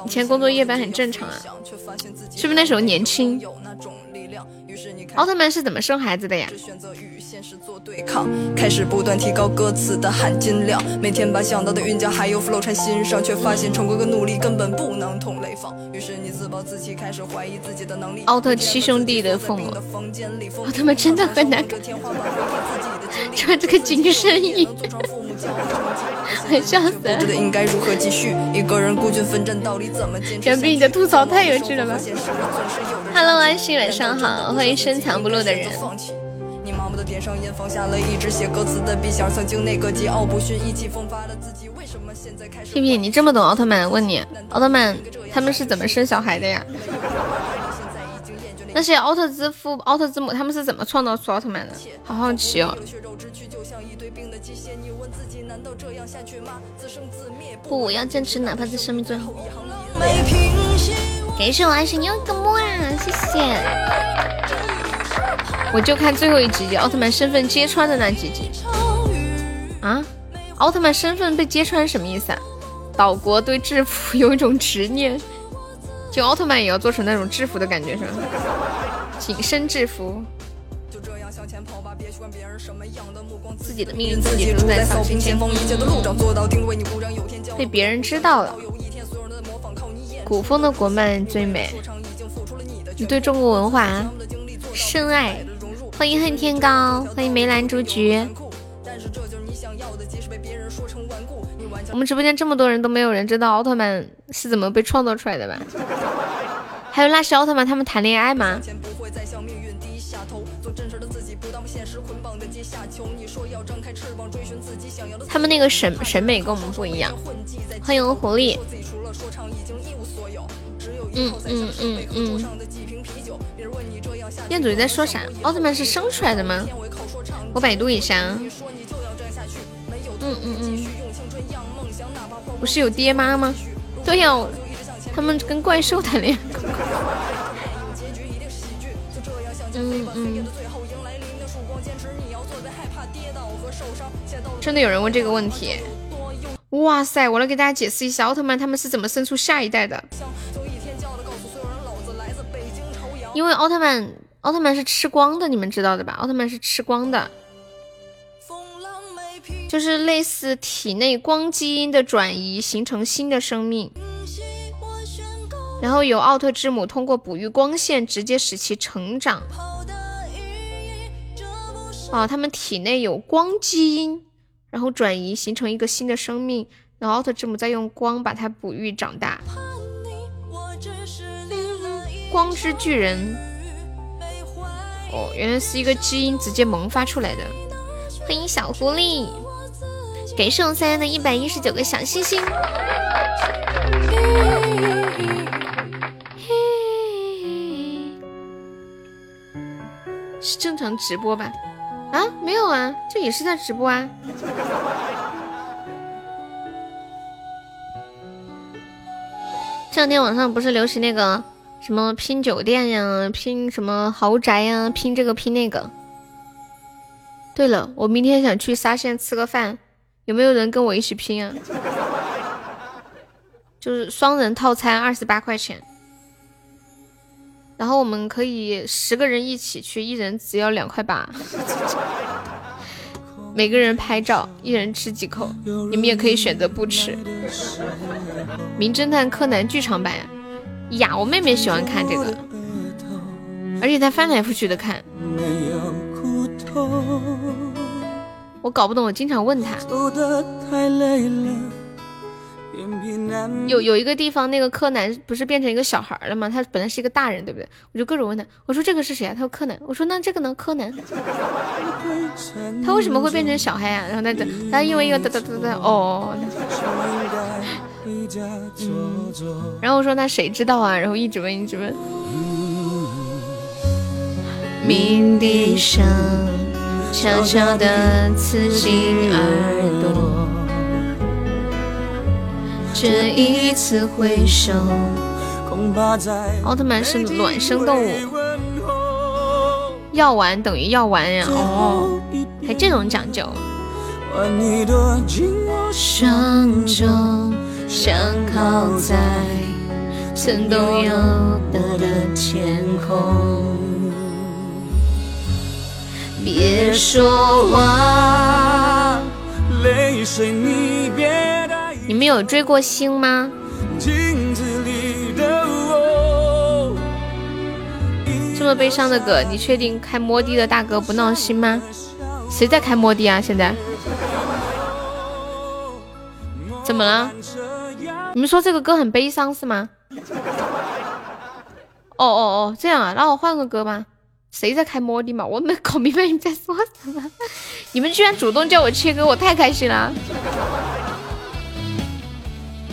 以前工作夜班很正常啊，是不是那时候年轻？奥特曼是怎么生孩子的呀？开始不断提高歌词的含金量，每天把想到的韵脚还有 flow 掺心上，却发现成功跟努力根本不能同类放。于是你自暴自弃，开始怀疑自己的能力。奥特七兄弟的父母，奥特曼真的很难看，穿这个紧身衣，笑死。应该如何继续？一个人孤军奋战，到底怎么坚持？比你的吐槽太有趣了吧？Hello，安心，晚上好，欢迎深藏不露的人。屁屁，你这么懂奥特曼？问你，奥特曼他们是怎么生小孩的呀？那些奥特之父、奥特之母，他们是怎么创造出奥特曼的？好好奇哦。不，我要坚持，哪怕在生命最后。感谢我爱心又个么啊，谢谢。我就看最后一集奥特曼身份揭穿的那几集。啊，奥特曼身份被揭穿什么意思啊？岛国对制服有一种执念，就奥特曼也要做成那种制服的感觉是吧？紧身制服。自己的命运自己主宰，扫平前方一切的路障，做到定位。你有天被别人知道了。古风的国漫最美，你对中国文化深爱。欢迎恨天高，欢迎梅兰竹菊。我们直播间这么多人都没有人知道奥特曼是怎么被创造出来的吧？还有那些奥特曼他们谈恋爱吗？他们那个审审美跟我们不一样。欢迎狐狸。嗯嗯嗯嗯。店主你在说啥？奥特曼是生出来的吗？我百度一下。不是有爹妈吗？对呀，他们跟怪兽谈恋爱。嗯嗯。真的有人问这个问题？哇塞！我来给大家解释一下，奥特曼他们是怎么生出下一代的。因为奥特曼，奥特曼是吃光的，你们知道的吧？奥特曼是吃光的，就是类似体内光基因的转移，形成新的生命。然后由奥特之母通过哺育光线，直接使其成长。哦，他们体内有光基因，然后转移形成一个新的生命，然后奥特之母再用光把它哺育长大。光之巨人，哦，原来是一个基因直接萌发出来的。欢迎小狐狸，感谢我三的一百一十九个小星星。是正常直播吧？啊，没有啊，这也是在直播啊。这两天网上不是流行那个什么拼酒店呀，拼什么豪宅呀，拼这个拼那个。对了，我明天想去沙县吃个饭，有没有人跟我一起拼啊？就是双人套餐二十八块钱，然后我们可以十个人一起去，一人只要两块八。每个人拍照，一人吃几口，你们也可以选择不吃。名侦探柯南剧场版呀，我妹妹喜欢看这个，而且她翻来覆去的看。我搞不懂，我经常问他。有有一个地方，那个柯南不是变成一个小孩了吗？他本来是一个大人，对不对？我就各种问他，我说这个是谁啊？他说柯南。我说那这个呢？柯南。他为什么会变成小孩啊？然后他他因为一个哒哒哒哒哦。然后我说那谁知道啊？然后一直问一直问。鸣笛声悄悄地刺进耳朵。这一次回首，奥特曼是卵生动物，药丸等于药丸呀，哦，还这种讲究。双手相靠在曾动摇的天空，别说话，泪水你别。你们有追过星吗？这么悲伤的歌，你确定开摩的的大哥不闹心吗？谁在开摩的啊？现在？怎么了？你们说这个歌很悲伤是吗？哦哦哦，这样啊，那我换个歌吧。谁在开摩的嘛？我没搞明白你在说什么。你们居然主动叫我切歌，我太开心了。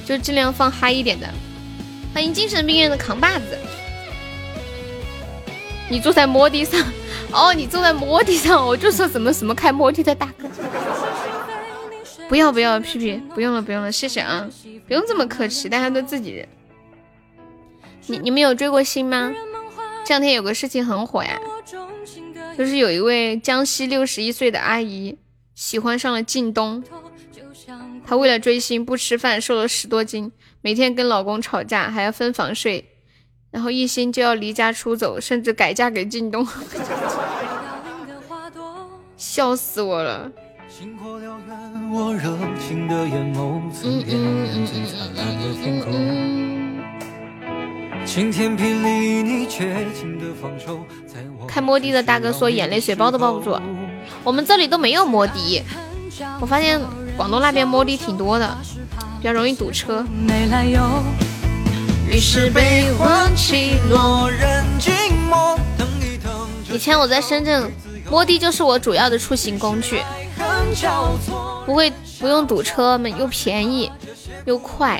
就尽量放嗨一点的。欢迎精神病院的扛把子。你坐在摩的上，哦，你坐在摩的上，我就说什么什么开摩的的大哥。不要不要，屁屁，不用了不用了，谢谢啊，不用这么客气，大家都自己人。你你们有追过星吗？这两天有个事情很火呀，就是有一位江西六十一岁的阿姨喜欢上了靳东。她为了追星不吃饭，瘦了十多斤，每天跟老公吵架，还要分房睡，然后一心就要离家出走，甚至改嫁给靳东，笑死我了。开摩的的大哥说眼泪水包都包不住，我们这里都没有摩的，我发现。广东那边摩的挺多的，比较容易堵车。以前我在深圳，摩的就是我主要的出行工具，不会不用堵车嘛，又便宜又快。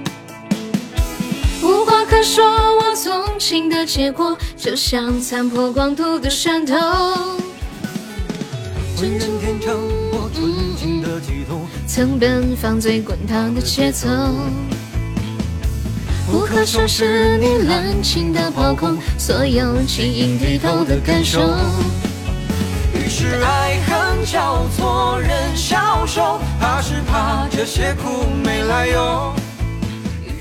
无话可说，我纵情的结果，就像残破光秃的山头。曾奔放最滚烫的节奏，无可收拾你滥情的抛空，所有晶莹剔透的感受。于是爱恨交错，人消瘦，怕是怕这些苦没来由。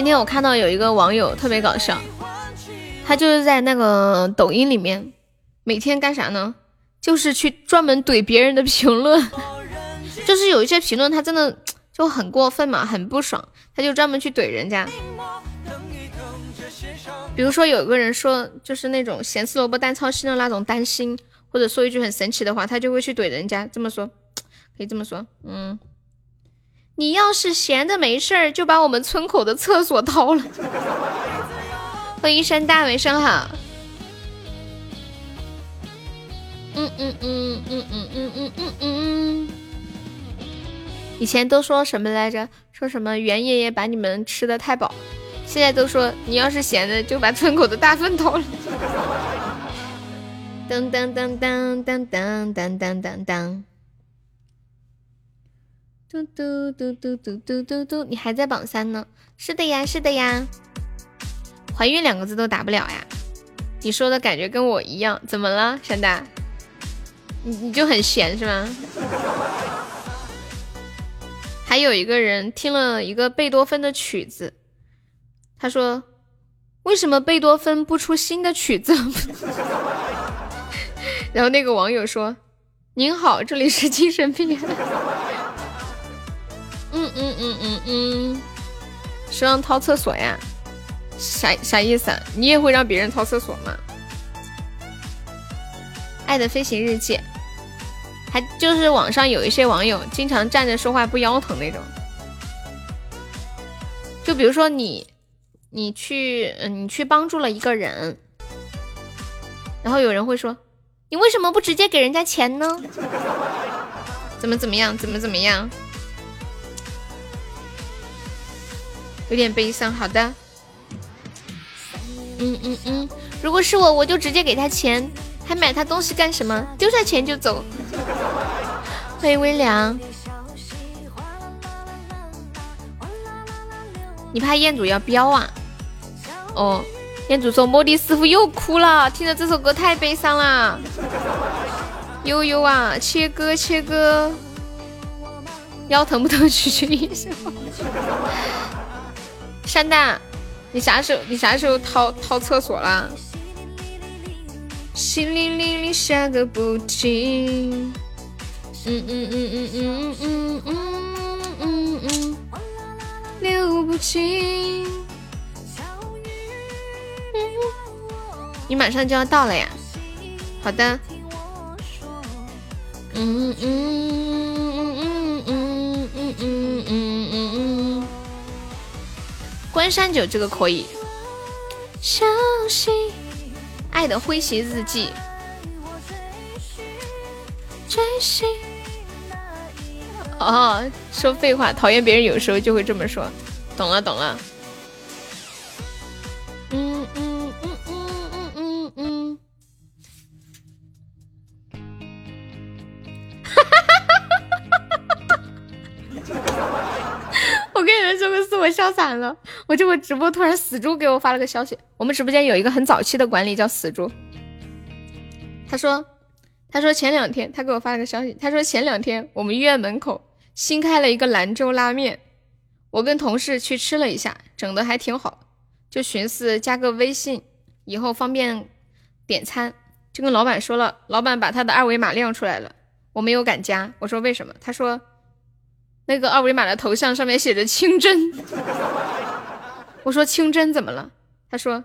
今天我看到有一个网友特别搞笑，他就是在那个抖音里面，每天干啥呢？就是去专门怼别人的评论，就是有一些评论他真的 就很过分嘛，很不爽，他就专门去怼人家。比如说有个人说，就是那种咸吃萝卜淡操心的那种担心，或者说一句很神奇的话，他就会去怼人家。这么说，可以这么说，嗯，你要是闲的没事儿，就把我们村口的厕所掏了。欢迎山大，晚上好。嗯嗯嗯嗯嗯嗯嗯嗯嗯。以前都说什么来着？说什么袁爷爷把你们吃的太饱。现在都说你要是闲的，就把村口的大粪掏了。噔噔噔噔噔噔噔噔噔噔。嘟嘟嘟嘟嘟嘟嘟嘟，你还在榜三呢？是的呀，是的呀。怀孕两个字都打不了呀？你说的感觉跟我一样，怎么了，山大？你你就很闲是吗？还有一个人听了一个贝多芬的曲子。他说：“为什么贝多芬不出新的曲子？” 然后那个网友说：“您好，这里是精神病院。” 嗯嗯嗯嗯嗯，是让掏厕所呀？啥啥意思啊？你也会让别人掏厕所吗？爱的飞行日记，还就是网上有一些网友经常站着说话不腰疼那种，就比如说你。你去，嗯，你去帮助了一个人，然后有人会说，你为什么不直接给人家钱呢？怎么怎么样？怎么怎么样？有点悲伤。好的，嗯嗯嗯，如果是我，我就直接给他钱，还买他东西干什么？丢下钱就走。欢迎微凉。你怕彦祖要飙啊？哦，彦祖说莫迪师傅又哭了，听着这首歌太悲伤了。悠悠啊，切歌切歌，腰疼不疼？取决医生。山大，你啥时候你啥时候掏掏厕所了？淅沥沥沥下个不停。嗯嗯嗯嗯嗯嗯嗯嗯嗯，流不尽。你马上就要到了呀，好的。嗯嗯关山酒这个可以。相信，爱的诙谐日记。追星。哦，说废话，讨厌别人有时候就会这么说，懂了懂了。跟你们说个事，我笑惨了。我这个直播突然死猪给我发了个消息，我们直播间有一个很早期的管理叫死猪。他说，他说前两天他给我发了个消息，他说前两天我们医院门口新开了一个兰州拉面，我跟同事去吃了一下，整的还挺好，就寻思加个微信，以后方便点餐，就跟老板说了，老板把他的二维码亮出来了。我没有敢加，我说为什么？他说那个二维码的头像上面写着清真。我说清真怎么了？他说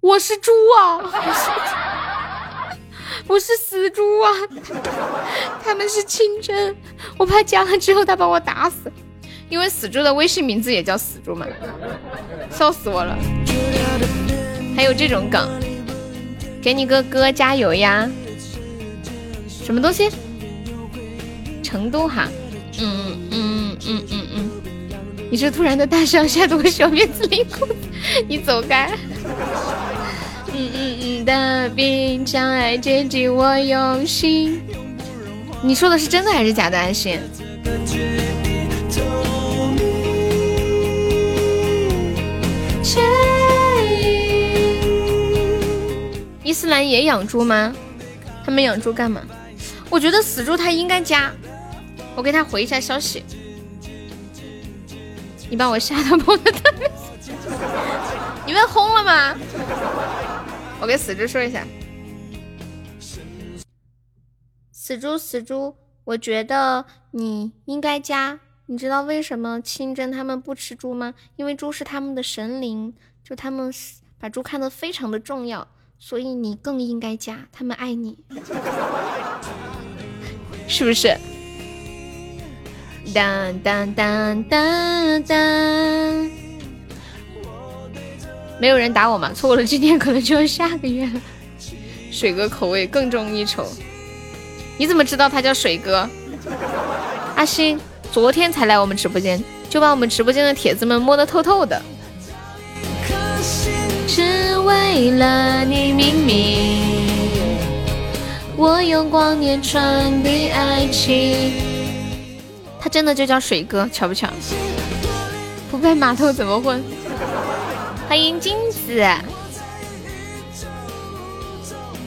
我是猪啊，我是死猪啊，他们是清真，我怕加了之后他把我打死，因为死猪的微信名字也叫死猪嘛，笑死我了。还有这种梗，给你个哥加油呀。什么东西？成都哈，嗯嗯嗯嗯嗯嗯，你这突然的大象吓得我小辫子里裤，你走开。嗯嗯嗯的冰将爱接近我用心，你说的是真的还是假的？安心。伊斯兰也养猪吗？他们养猪干嘛？我觉得死猪他应该加，我给他回一下消息。你把我吓到，跑的特别你们轰了吗？我给死猪说一下，死猪死猪，我觉得你应该加。你知道为什么清真他们不吃猪吗？因为猪是他们的神灵，就他们把猪看得非常的重要，所以你更应该加，他们爱你，是不是？当当当当当，没有人打我吗？错过了今天，可能就要下个月了。水哥口味更重一筹，你怎么知道他叫水哥？阿星。昨天才来我们直播间，就把我们直播间的帖子们摸得透透的。只为了你明明，我用光年传递爱情。他真的就叫水哥，巧不巧？不拍码头怎么混？欢迎金子。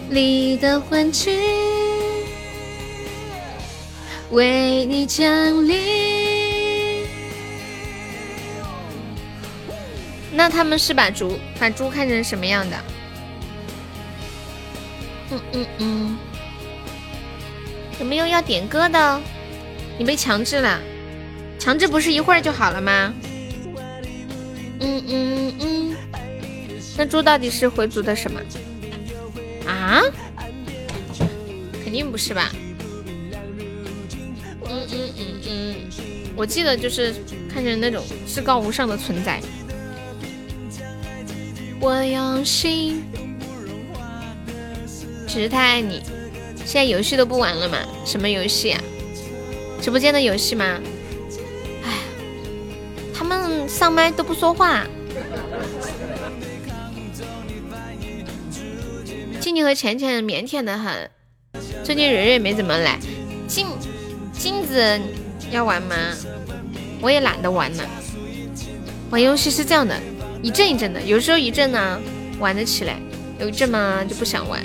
里的欢庆。为你降临。那他们是把猪把猪看成什么样的？嗯嗯嗯。有没有要点歌的？你被强制了，强制不是一会儿就好了吗？嗯嗯嗯。那猪到底是回族的什么？啊？肯定不是吧？嗯嗯嗯嗯，我记得就是看见那种至高无上的存在。我用心，只是太爱你。现在游戏都不玩了吗？什么游戏啊？直播间的游戏吗？哎，他们上麦都不说话。静静和浅浅腼腆的很，最近蕊蕊没怎么来。静。镜子要玩吗？我也懒得玩了。玩游戏是这样的，一阵一阵的，有时候一阵呢玩得起来，有一阵嘛就不想玩。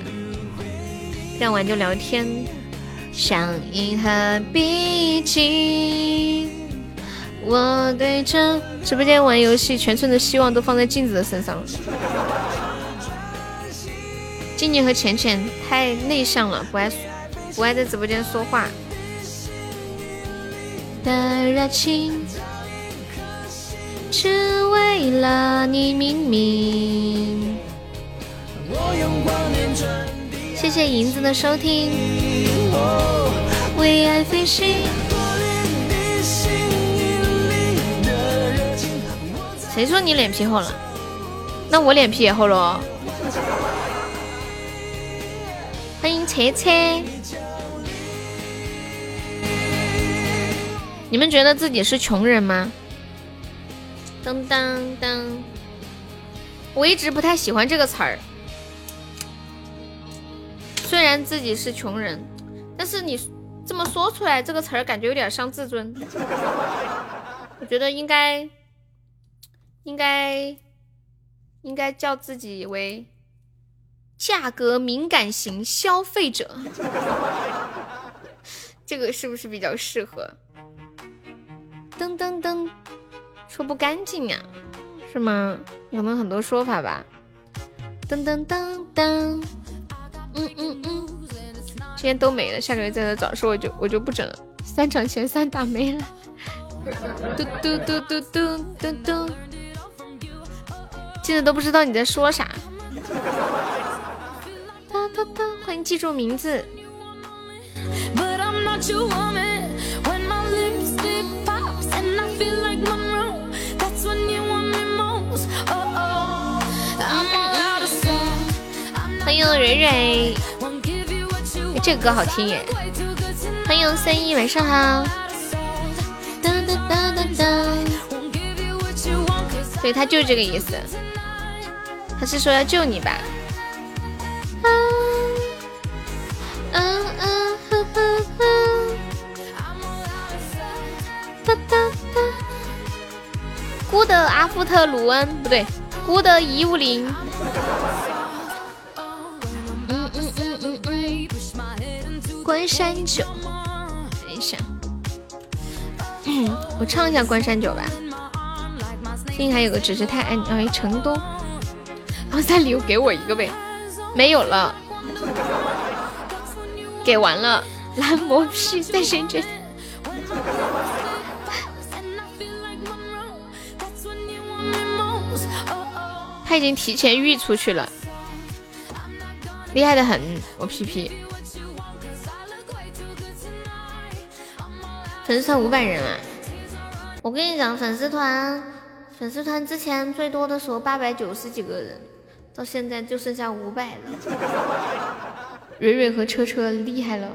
这样玩就聊天，像银河笔记。我对着直播间玩游戏，全村的希望都放在镜子的身上了。静静和浅浅太内向了，不爱不爱在直播间说话。的热情，只为了你明明。谢谢银子的收听。为爱飞行。谁说你脸皮厚了？那我脸皮也厚了哦。欢迎车车。你们觉得自己是穷人吗？当当当！我一直不太喜欢这个词儿。虽然自己是穷人，但是你这么说出来，这个词儿感觉有点伤自尊。我觉得应该，应该，应该叫自己为价格敏感型消费者。这个是不是比较适合？噔噔噔，说不干净呀，是吗？可能很多说法吧。噔噔噔噔，嗯嗯嗯，今天都没了，下个月再来找，说我就我就不整了。三场前三打没了。嘟嘟嘟嘟嘟嘟嘟，现在都不知道你在说啥。哒哒哒，欢迎记住名字。欢迎蕊蕊，这个歌好听耶！欢迎三一，晚上好。对他就是这个意思，他是说要救你吧？？good 阿夫特鲁恩不对，，Good 一五零。关山酒，等一下，我唱一下关山酒吧。最近还有个只是太爱你，哎，成都，奥赛礼物给我一个呗，没有了，给完了。蓝魔屁在深圳，他已经提前预出去了，厉害的很，我屁屁。粉丝团五百人啊！我跟你讲，粉丝团，粉丝团之前最多的时候八百九十几个人，到现在就剩下五百了。蕊蕊和车车厉害了，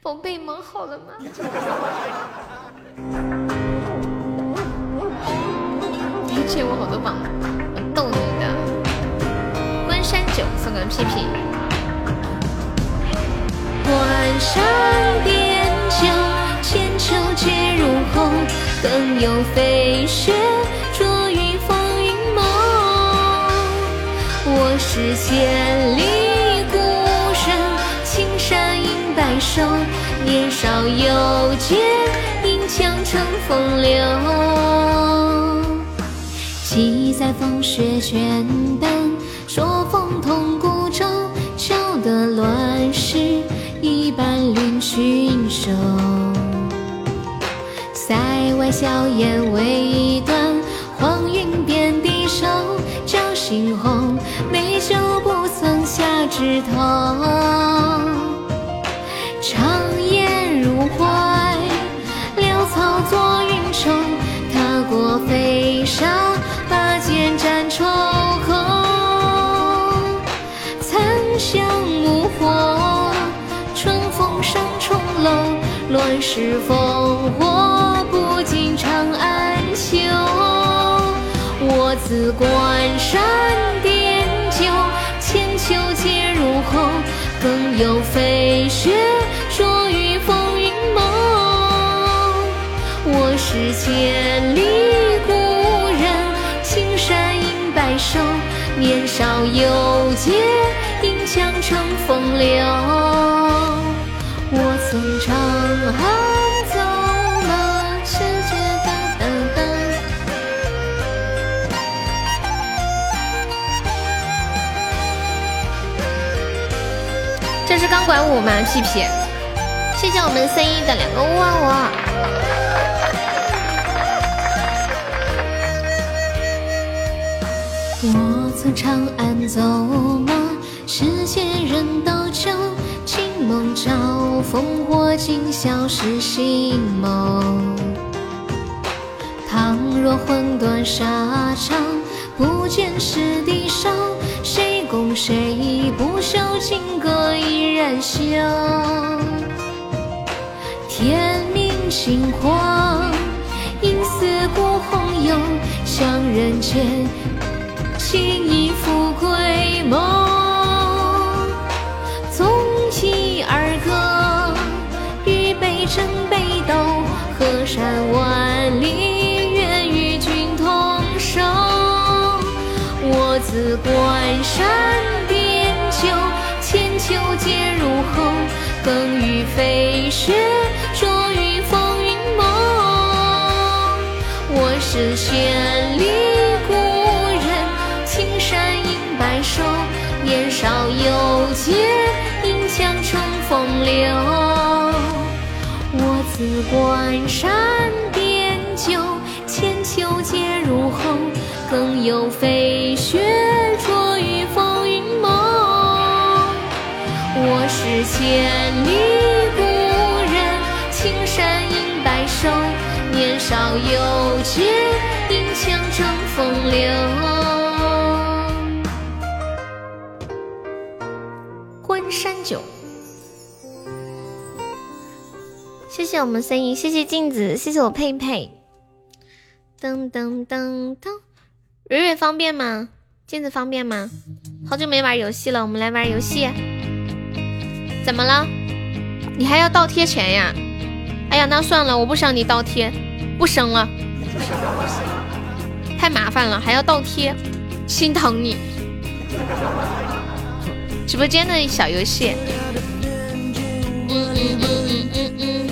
宝贝忙好了吗？你欠我好多棒，我逗你的。关山酒送个屁屁。关山点酒。千秋皆入喉，更有飞雪逐云风云梦。我是千里孤人，青山隐白首。年少有节，饮江成风流。几载风雪卷单，说风同孤舟，搅得乱世一般领群兽。外硝烟未断，黄云遍地瘦。酒醒红，美酒不曾下枝头。长烟入怀，潦草作云愁。踏过飞沙，拔剑斩仇恨。残香木火，春风上重楼。乱世烽自关山点酒，千秋皆入喉。更有飞雪逐于风云梦。我是千里故人，青山应白首。年少有节，饮江成风流。我曾长安钢管舞吗？屁屁，谢谢我们森一的两个勿忘我。我从长安走马，世间人都酒。惊梦照烽火，今宵是新梦。倘若魂断沙场，不见师弟手，谁不朽？金戈依然休。天明星黄，应似古洪游，向人间，轻易富贵梦。二歌，欲备真北斗，河山万里，愿与君同守。我自关更与飞雪逐于风云梦。我是千里故人，青山隐白首，年少有节。江成风流，我自关山点酒，千秋皆入喉，更有飞雪千里故人，青山隐白首，年少有节，饮江成风流。关山酒，谢谢我们森姨，谢谢镜子，谢谢我佩佩。噔噔噔噔，蕊蕊方便吗？镜子方便吗？好久没玩游戏了，我们来玩游戏。怎么了？你还要倒贴钱呀？哎呀，那算了，我不想你倒贴，不生了，太麻烦了，还要倒贴，心疼你。直播间的小游戏，嗯嗯嗯嗯嗯，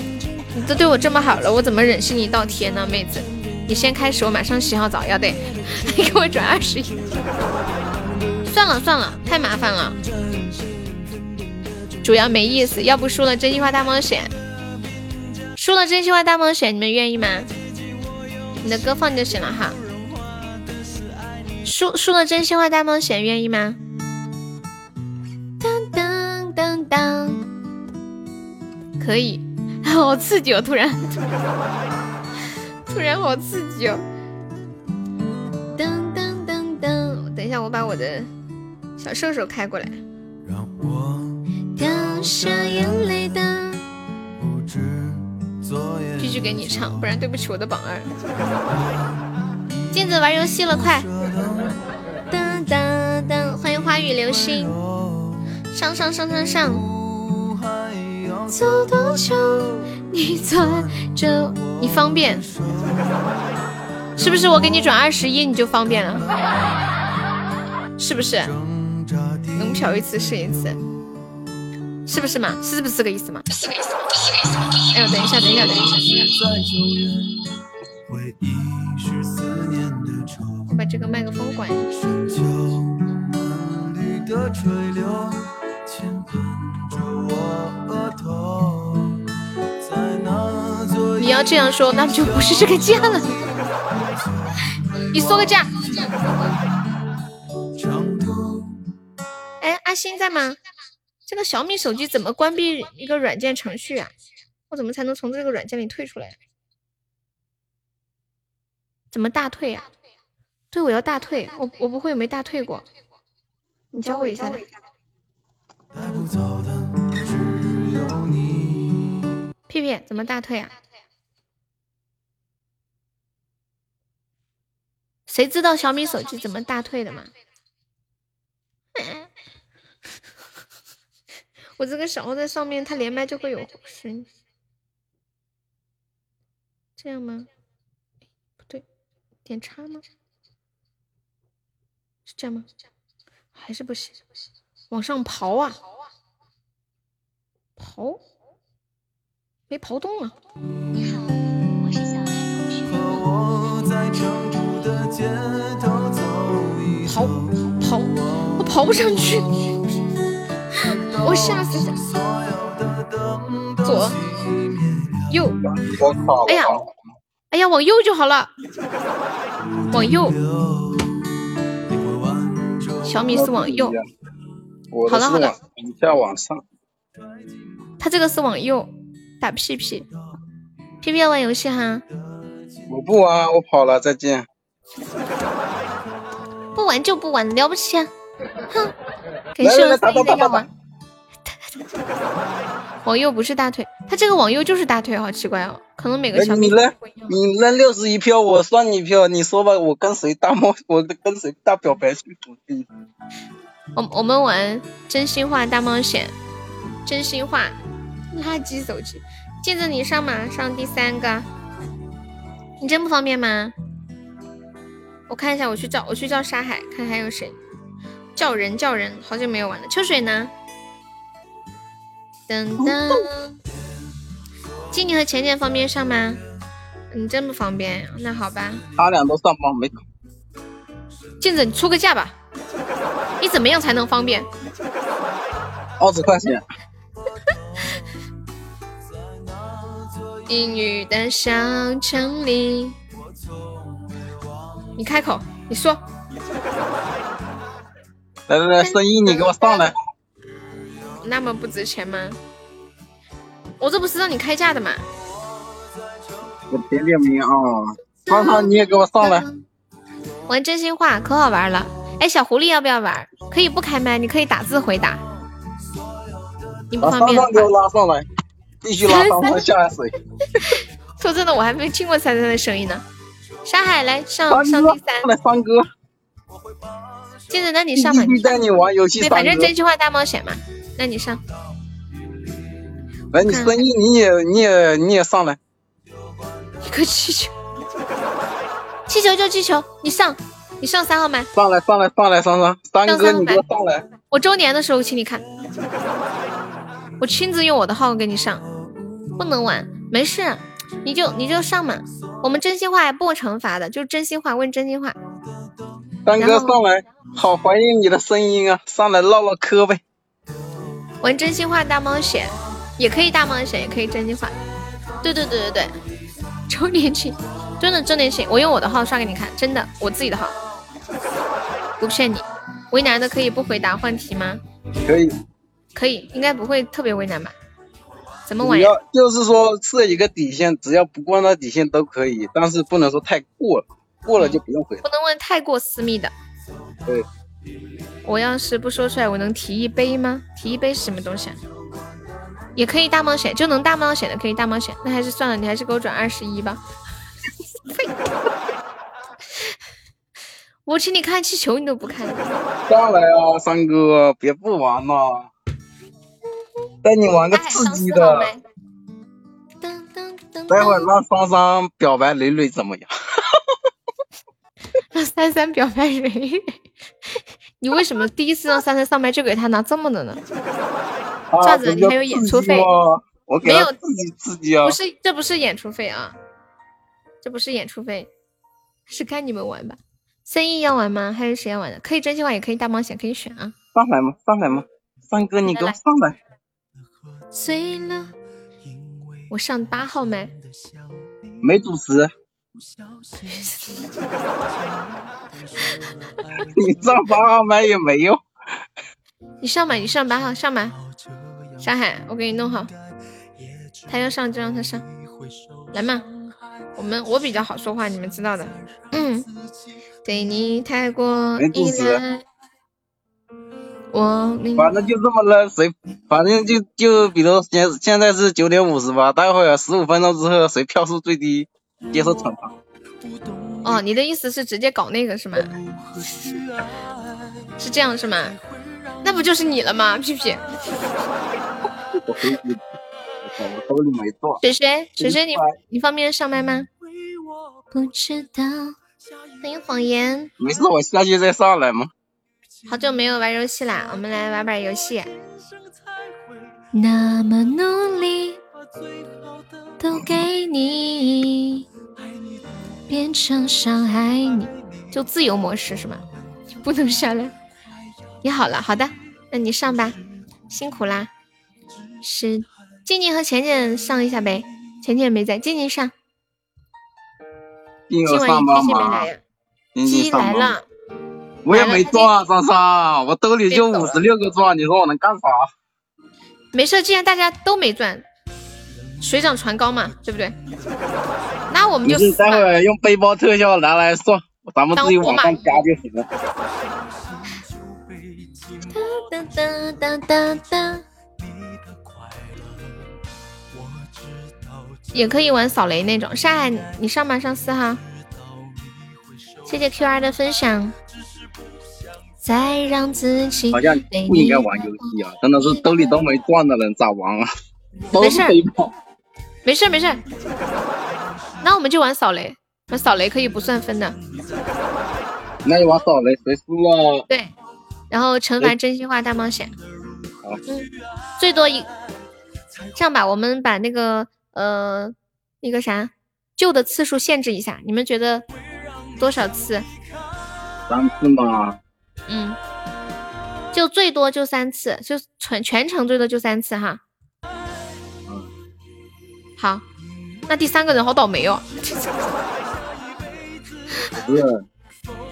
你都对我这么好了，我怎么忍心你倒贴呢，妹子？你先开始，我马上洗好澡，要得，你 给我转二十一。算了算了，太麻烦了，主要没意思。要不输了真心话大冒险，输了真心话大冒险，你们愿意吗？你的歌放就行了哈。输输了真心话大冒险，愿意吗？当当当当，可以，好刺激哦！突然，突然好刺激哦！噔噔噔噔，等一下，我把我的小兽兽开过来。让我掉下眼泪的，继续给你唱，不然对不起我的榜二。镜子玩游戏了，快！噔噔噔，欢迎花雨流星。上上上上上，走多久？你坐着，你方便，是不是？我给你转二十一，你就方便了，是不是？能嫖一次是一次，是不是嘛？是不是这个意思嘛？是个意思，是个意思。哎呦，等一下，等一下，等一下。我把这个麦克风关一下。你要这样说，那就不是这个价了。你说个价。哎，阿星在吗？这个小米手机怎么关闭一个软件程序啊？我怎么才能从这个软件里退出来？怎么大退啊？对，我要大退。我我不会没大退过。你教我一下。屁屁怎么大退啊？谁知道小米手机怎么大退的吗？我这个小号在上面，它连麦就会有声音，这样吗？不对，点叉吗？是这样吗？还是不行？往上刨啊！刨，没刨动啊！你好，我是小爱同学。刨刨，我刨不上去，我吓死左右，哎呀，哎呀，往右就好了，往右。小米是往右。好了好了，你再往上。他这个是往右打屁屁，屁屁要玩游戏哈。我不玩，我跑了，再见。不玩就不玩，了不起啊！哼，感谢我三的要玩。往右不是大腿，他这个往右就是大腿，好奇怪哦。可能每个小米你扔你扔六十一票，我算你一票。你说吧，我跟谁大冒，我跟谁大表白去？我我们玩真心话大冒险，真心话垃圾手机，镜子你上马上第三个，你真不方便吗？我看一下，我去叫我去叫沙海，看还有谁叫人叫人，好久没有玩了。秋水呢？噔噔，静静和浅浅方便上吗？你真不方便，那好吧。他俩都上班没？镜子，你出个价吧。你怎么样才能方便？二十块钱。阴雨的小城里，你开口，你说。来来来，声音你给我上来。那么不值钱吗？我这不是让你开价的吗？我点点名啊，芳芳你也给我上来。玩真心话可好玩了。哎，小狐狸要不要玩？可以不开麦，你可以打字回答。你不方便。给我拉上来，必须拉上来下水。说真的，我还没听过三三的声音呢。沙海来上上第三。来三哥。接着，那你上吧。带你玩游戏。对，反正真心话大冒险嘛，那你上。来，你生意你也你也你也上来。一个气球，气球就气球，你上。你上三号麦，上来上来上来上上，三哥你给我上来。我周年的时候请你看，我亲自用我的号给你上。不能玩，没事，你就你就上嘛。我们真心话不惩罚的，就真心话问真心话。三哥上来，好怀念你的声音啊！上来唠唠嗑呗。玩真心话大冒险，也可以大冒险，也可以真心话。对对对对对，周年庆，真的周年庆，我用我的号刷给你看，真的，我自己的号，不骗你。为难的可以不回答换题吗？可以，可以，应该不会特别为难吧？怎么玩？要就是说设一个底线，只要不过那底线都可以，但是不能说太过了，过了就不用回。不能问太过私密的。对。我要是不说出来，我能提一杯吗？提一杯是什么东西啊？也可以大冒险，就能大冒险的可以大冒险，那还是算了，你还是给我转二十一吧。我请你看气球，你都不看。上来啊，三哥，别不玩了，带你玩个刺激的。待会儿让双双表白蕊蕊怎么样？让三三表白蕊蕊。你为什么第一次让三三上麦就给他拿这么的呢？这样子你还有演出费？没有刺激刺激啊！不是，这不是演出费啊，这不是演出费，是看你们玩吧。生意要玩吗？还是谁要玩的？可以真心话，也可以大冒险，可以选啊。上来嘛，上来嘛，三哥你给我上来。醉了，我上八号麦。没主持。你上八号麦也没用。你上吧，你上八号，上吧。沙海，我给你弄好。他要上就让他上，来嘛。我们我比较好说话，你们知道的。嗯。对你太过依赖，我反正就这么了，谁反正就就比如现现在是九点五十吧，待会儿十五分钟之后谁票数最低接受惩罚。哦，你的意思是直接搞那个是吗？是这样是吗？那不就是你了吗？屁屁。水水水水，你你方便上麦吗？不知道。欢迎谎言。没事，我下去再上来嘛。好久没有玩游戏啦，我们来玩把游戏。那么努力，都给你，变成伤害你，就自由模式是吗？不能下来。你好了，好的，那你上吧，辛苦啦。是静静和浅浅上一下呗，浅浅没在，静静上。今晚一没来呀？鸡来了，我也没钻，莎莎，我兜里就五十六个钻，你说我能干啥？没事，既然大家都没钻，水涨船高嘛，对不对？那我们就待会儿用背包特效拿来算，咱们自己往上加就行了。也可以玩扫雷那种，上海你上吧，上四号。谢谢 Q R 的分享。再让自己好像不应该玩游戏啊！真的是兜里都没钻的人咋玩啊？没事，没事没事。那我们就玩扫雷，玩扫雷可以不算分的。那就玩扫雷，谁输了？对，然后惩罚真心话大冒险。好，嗯，最多一。这样吧，我们把那个呃那个啥救的次数限制一下，你们觉得？多少次？三次吗？嗯，就最多就三次，就全全程最多就三次哈。嗯，好，那第三个人好倒霉哦。不是，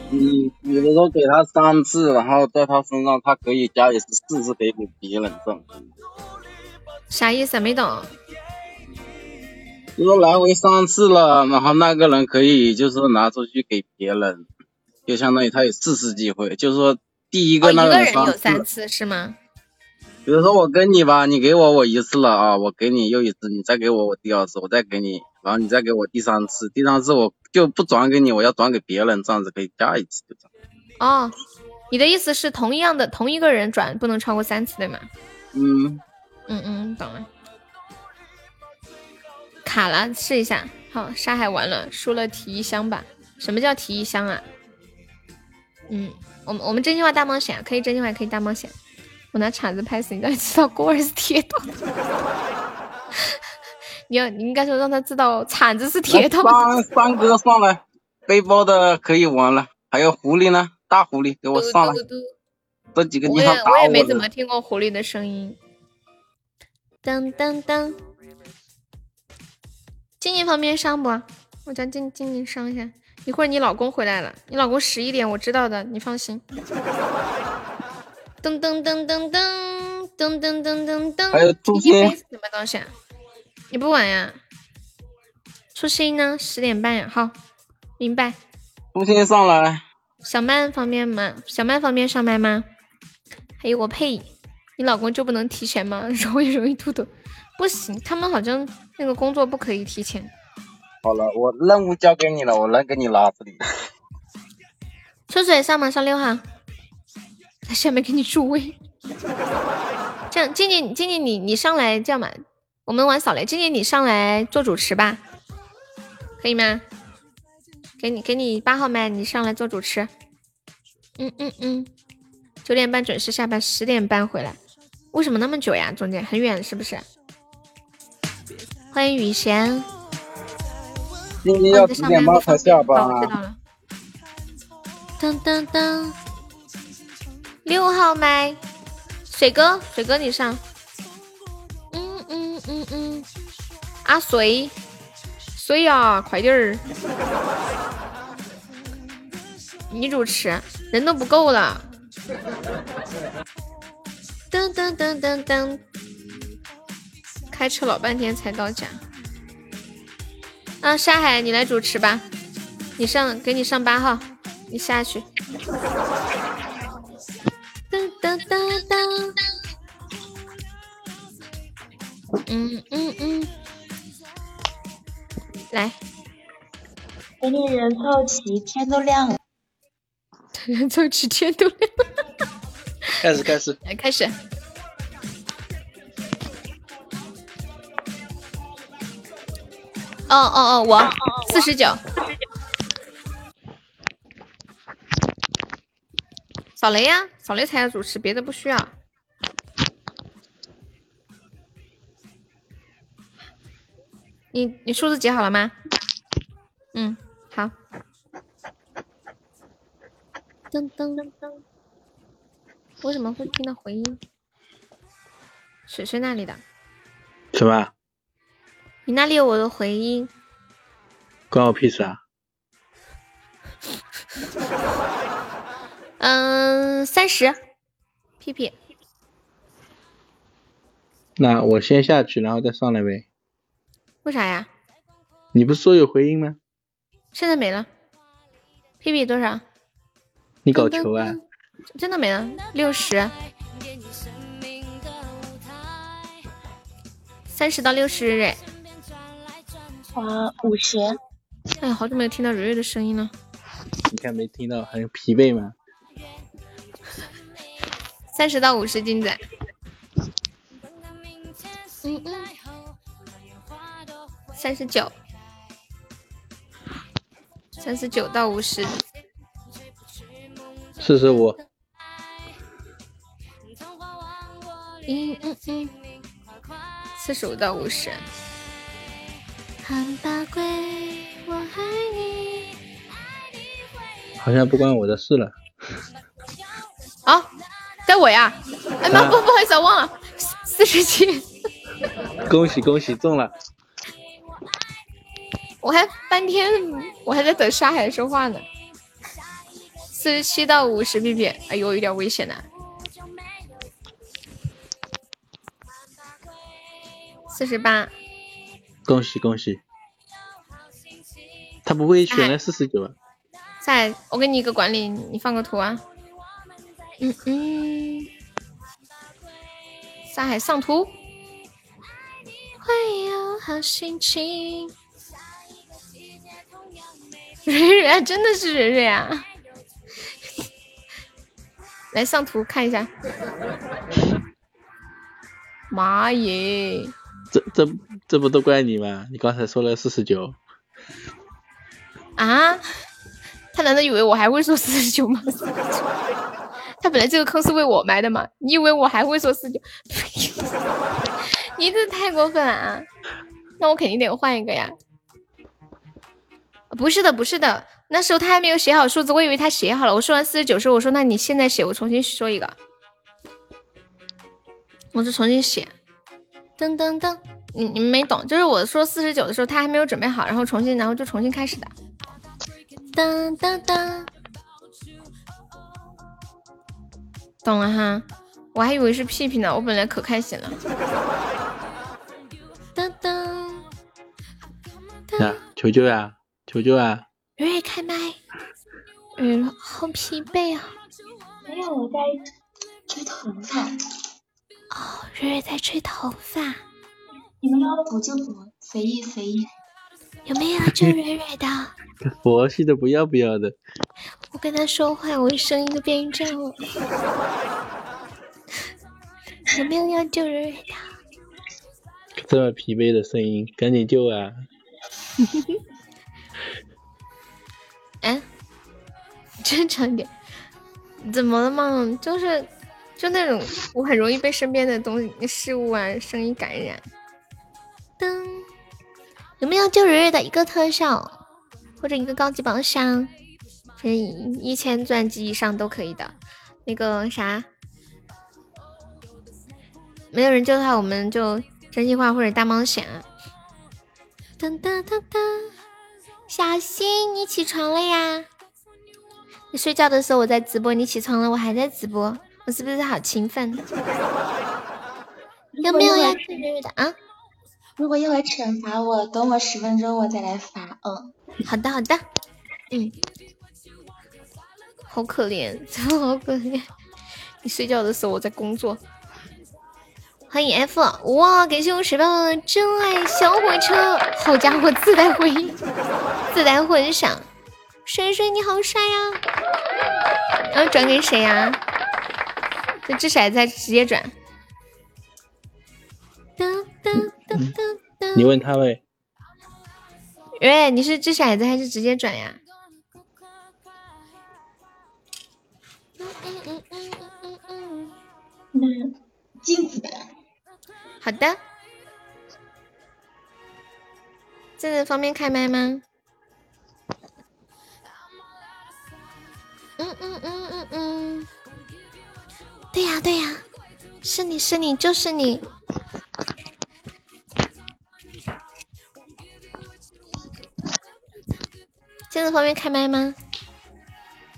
你比如说给他三次，然后在他身上他可以加一次，四次可以给别人挣。啥意思？没懂。就说来回三次了，然后那个人可以就是拿出去给别人，就相当于他有四次机会。就是说第一个那个人有三次是吗？比如说我跟你吧，你给我我一次了啊，我给你又一次，你再给我我第二次，我再给你，然后你再给我第三次，第三次我就不转给你，我要转给别人，这样子可以加一次就这样。哦，你的意思是同样的同一个人转不能超过三次对吗？嗯嗯嗯，懂了。卡了，试一下。好，沙海完了，输了提一箱吧。什么叫提一箱啊？嗯，我们我们真心话大冒险可以真心话可以大冒险。我拿铲子拍死你，让你知道锅儿是铁的。你要你应该说让他知道铲子是铁的。三三哥上来，背包的可以玩了。还有狐狸呢？大狐狸给我上来。这几个地方打我。我也没怎么听过狐狸的声音。当当当。静静方便上不？我叫静静静上一下。一会儿你老公回来了，你老公十一点我知道的，你放心。噔噔噔噔噔噔噔噔噔噔。还有初心什么东西啊？你不玩呀？初心呢？十点半呀。好，明白。初心上来。小曼方便吗？小曼方便上麦吗？还有我配，你老公就不能提前吗？容易容易秃头，不行，他们好像那个工作不可以提前。好了，我任务交给你了，我能给你拉这里。秋水上吗？上六号。在下面给你助威。这样，静静静静，你你上来这样吧？我们玩扫雷，静静你上来做主持吧，可以吗？给你给你八号麦，你上来做主持。嗯嗯嗯，九点半准时下班，十点半回来。为什么那么久呀？中间很远是不是？欢迎雨贤。今天要十点半才下班啊！知道了。当当当，六号麦，水哥，水哥你上。嗯嗯嗯嗯，阿水，水呀，快点儿！你主持，人都不够了。噔噔噔噔噔，开车老半天才到家。啊，沙海，你来主持吧，你上，给你上八号，你下去。嗯嗯嗯，来，给你人凑齐，天都亮了。人 凑齐，天都亮了。开始，开始，来，开始。哦哦哦，我四十九，扫雷呀，扫雷才要主持，别的不需要。你你数字解好了吗？嗯，好。噔噔噔噔，为什么会听到回音？水水那里的。什么？你那里有我的回音，关我屁事啊！嗯，三十，屁屁。那我先下去，然后再上来呗。为啥呀？你不是说有回音吗？现在没了。屁屁多少？你搞球啊？真的没了，六十。三十到六十哎。啊，五十！哎呀，好久没有听到蕊蕊的声音了。你看没听到，很疲惫吗？三十到五十金仔。嗯嗯。三十九。三十九到五十。四十五。嗯嗯嗯。四十五到五十。好像不关我的事了。啊，该我呀！哎妈，不不好意思，忘了，四十七。恭喜恭喜中了！我还半天，我还在等沙海说话呢。四十七到五十 B B，哎呦，有点危险呐。四十八。恭喜恭喜！他不会选了四十九啊？在，我给你一个管理，你放个图啊。嗯嗯。沙海上图。会有好心情。蕊蕊真的是蕊蕊啊！来上图看一下。妈耶！这这这不都怪你吗？你刚才说了四十九。啊？他难道以为我还会说四十九吗？他本来这个坑是为我埋的吗？你以为我还会说四十九？你这太过分了啊！那我肯定得换一个呀。不是的，不是的，那时候他还没有写好数字，我以为他写好了。我说完四十九时候，我说那你现在写，我重新说一个，我就重新写。噔噔噔，你你们没懂，就是我说四十九的时候，他还没有准备好，然后重新，然后就重新开始的。噔噔噔，懂了哈，我还以为是屁屁呢，我本来可开心了。噔噔，呀，求救呀，求救啊！蕊蕊开麦，嗯，好疲惫啊！没有，我在吹头发。哦，蕊蕊在吹头发。你们要补就补，随意随意。有没有要救蕊蕊的？佛系的不要不要的。我跟他说话，我声音都变这样了。有没有要救蕊蕊的？这么疲惫的声音，赶紧救啊！正常点，怎么了嘛？就是，就那种我很容易被身边的东西、事物啊、声音感染。噔，有没有救人人的一个特效，或者一个高级宝箱？这一千钻级以上都可以的。那个啥，没有人救的话，我们就真心话或者大冒险。噔噔噔噔。小新，你起床了呀？你睡觉的时候我在直播，你起床了我还在直播，我是不是好勤奋？有没有要吃的啊？如果一会儿惩罚我，等我十分钟我再来发。嗯，好的好的。嗯，好可怜，真的好可怜。你睡觉的时候我在工作。欢迎 F，哇！感谢我十八的真爱小火车，好家伙，自带回音，自带混响。水水你好帅呀！要转给谁呀？这掷骰子直接转。噔噔噔噔噔。你问他呗。喂，你是掷骰子还是直接转呀？嗯嗯嗯嗯嗯嗯。那镜子的。好的，这个方便开麦吗？嗯嗯嗯嗯嗯，对呀对呀，是你是你就是你。现在方便开麦吗？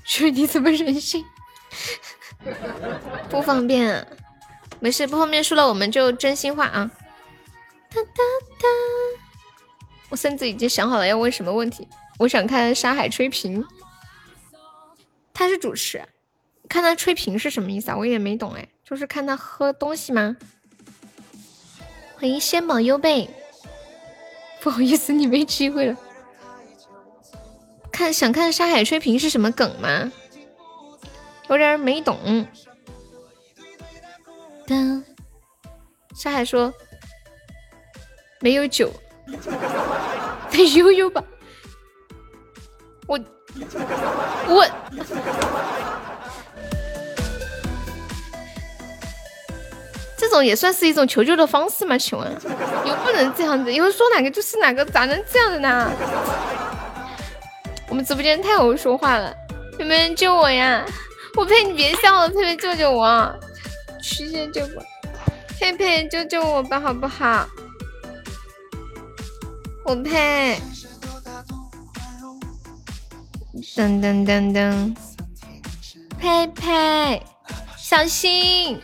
说你怎么忍心？不方便。没事，不方便输了我们就真心话啊！哒哒哒，我甚至已经想好了要问什么问题。我想看沙海吹瓶，他是主持，看他吹瓶是什么意思啊？我也没懂哎，就是看他喝东西吗？欢迎仙宝优贝，不好意思，你没机会了。看想看沙海吹瓶是什么梗吗？有点没懂。当沙海说没有酒，得悠悠吧。我这种也算是一种求救的方式吗？请问又不能这样子，以后说哪个就是哪个，咋能这样的呢？我们直播间太会说话了，有没有人救我呀？我呸！你别笑了，佩佩救救我！曲线救我，佩佩救救我吧，好不好？我佩，噔噔噔噔，佩佩，小心，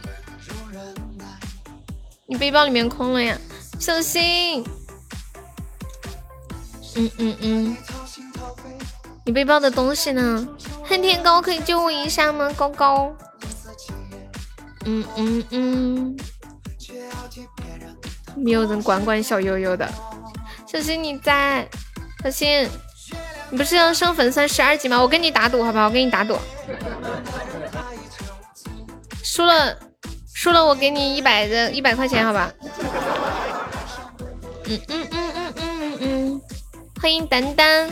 你背包里面空了呀，小心。嗯嗯嗯，你背包的东西呢？恨天高可以救我一下吗？高高。嗯嗯嗯，没有人管管小悠悠的，小心你在？小心，你不是要升粉丝十二级吗？我跟你打赌好吧？我跟你打赌，输了输了我给你一百的一百块钱好吧？嗯嗯嗯嗯嗯嗯嗯，欢迎丹丹，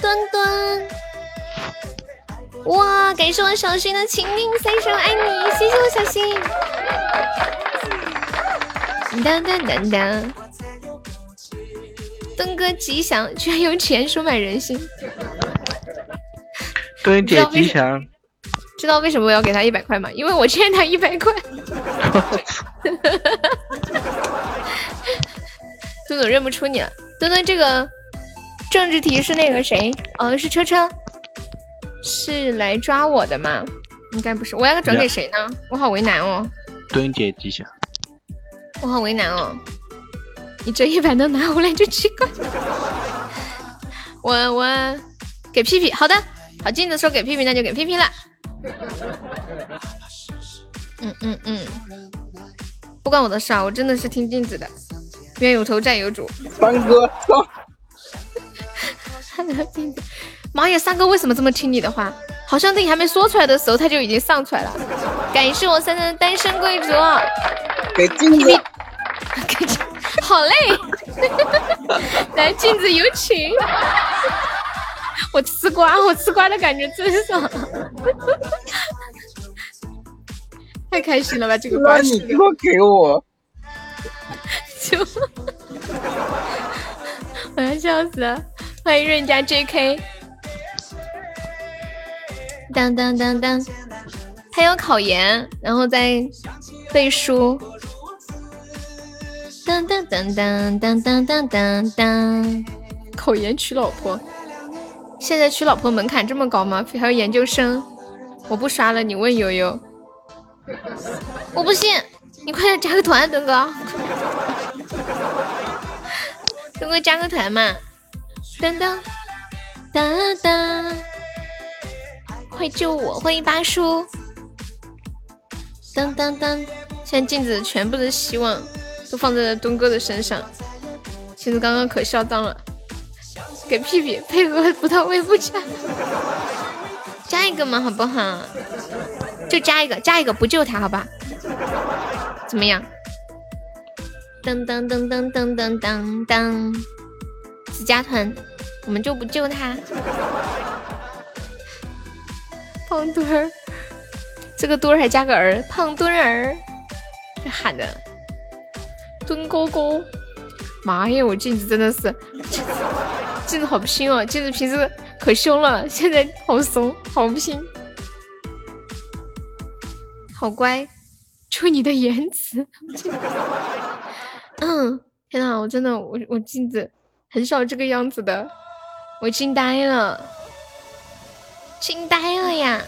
端端。哇！感谢我小新的情定三生，爱你！谢谢我小新。噔噔噔噔，噔哥吉祥，居然用钱收买人心。墩姐吉祥。知道为什么我要给他一百块吗？因为我欠他一百块。墩墩认不出你了，墩墩这个政治题是那个谁？哦，是车车，是来抓我的吗？应该不是，我要转给谁呢？我好为难哦。墩姐吉祥。我好为难哦，你这一百能拿回来就奇怪。我我给屁屁，好的，好镜子说给屁屁，那就给屁屁了。嗯嗯嗯，不关我的事啊，我真的是听镜子的。冤有头债有主，三哥，妈呀，三哥为什么这么听你的话？好像等你还没说出来的时候，他就已经上出来了。感谢我三三的单身贵族，给镜子，给镜，好嘞，来镜子有请。我吃瓜，我吃瓜的感觉真爽，太开心了吧！这个瓜，你给我给我，就。我要笑死了！欢迎润家 JK，当当当当，他要考研，然后再背书，当当当当当当当当当，考研娶老婆。现在娶老婆门槛这么高吗？还要研究生？我不刷了，你问悠悠。我不信，你快点加个团，东哥。东哥加个团嘛。噔噔噔噔，快救我！欢迎八叔。噔噔噔，现在镜子全部是希望都放在了东哥的身上。其实刚刚可嚣张了。给屁屁配合不到位不加，加一个嘛好不好？就加一个，加一个不救他好吧？怎么样？噔噔噔噔噔噔噔噔，只加团，我们就不救他。胖墩儿，这个墩儿还加个儿，胖墩儿，这喊的，墩哥哥，妈呀，我镜子真的是。镜子好拼哦，镜子平时可凶了，现在好怂，好拼，好乖，就你的颜值。嗯，天呐，我真的，我我镜子很少这个样子的，我惊呆了，惊呆了呀！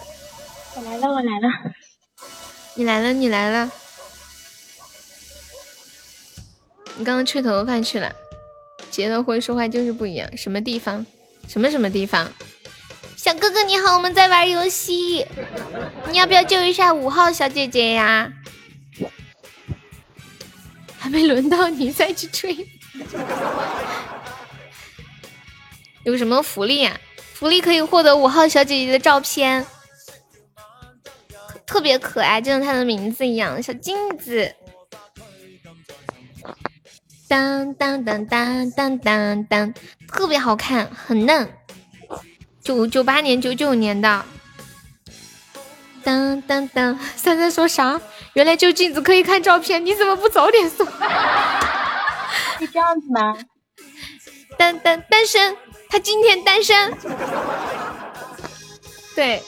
我来了，我来了，你来了，你来了，刚刚吹头发去了。结了婚说话就是不一样，什么地方？什么什么地方？小哥哥你好，我们在玩游戏，你要不要救一下五号小姐姐呀？还没轮到你再去吹，有什么福利呀？福利可以获得五号小姐姐的照片，特别可爱，就像她的名字一样，小镜子。当当当当当当当，特别好看，很嫩，九九八年九九年的。当当当，三三说啥？原来就镜子可以看照片，你怎么不早点说？是这样子吗？单单单身，他今天单身。对，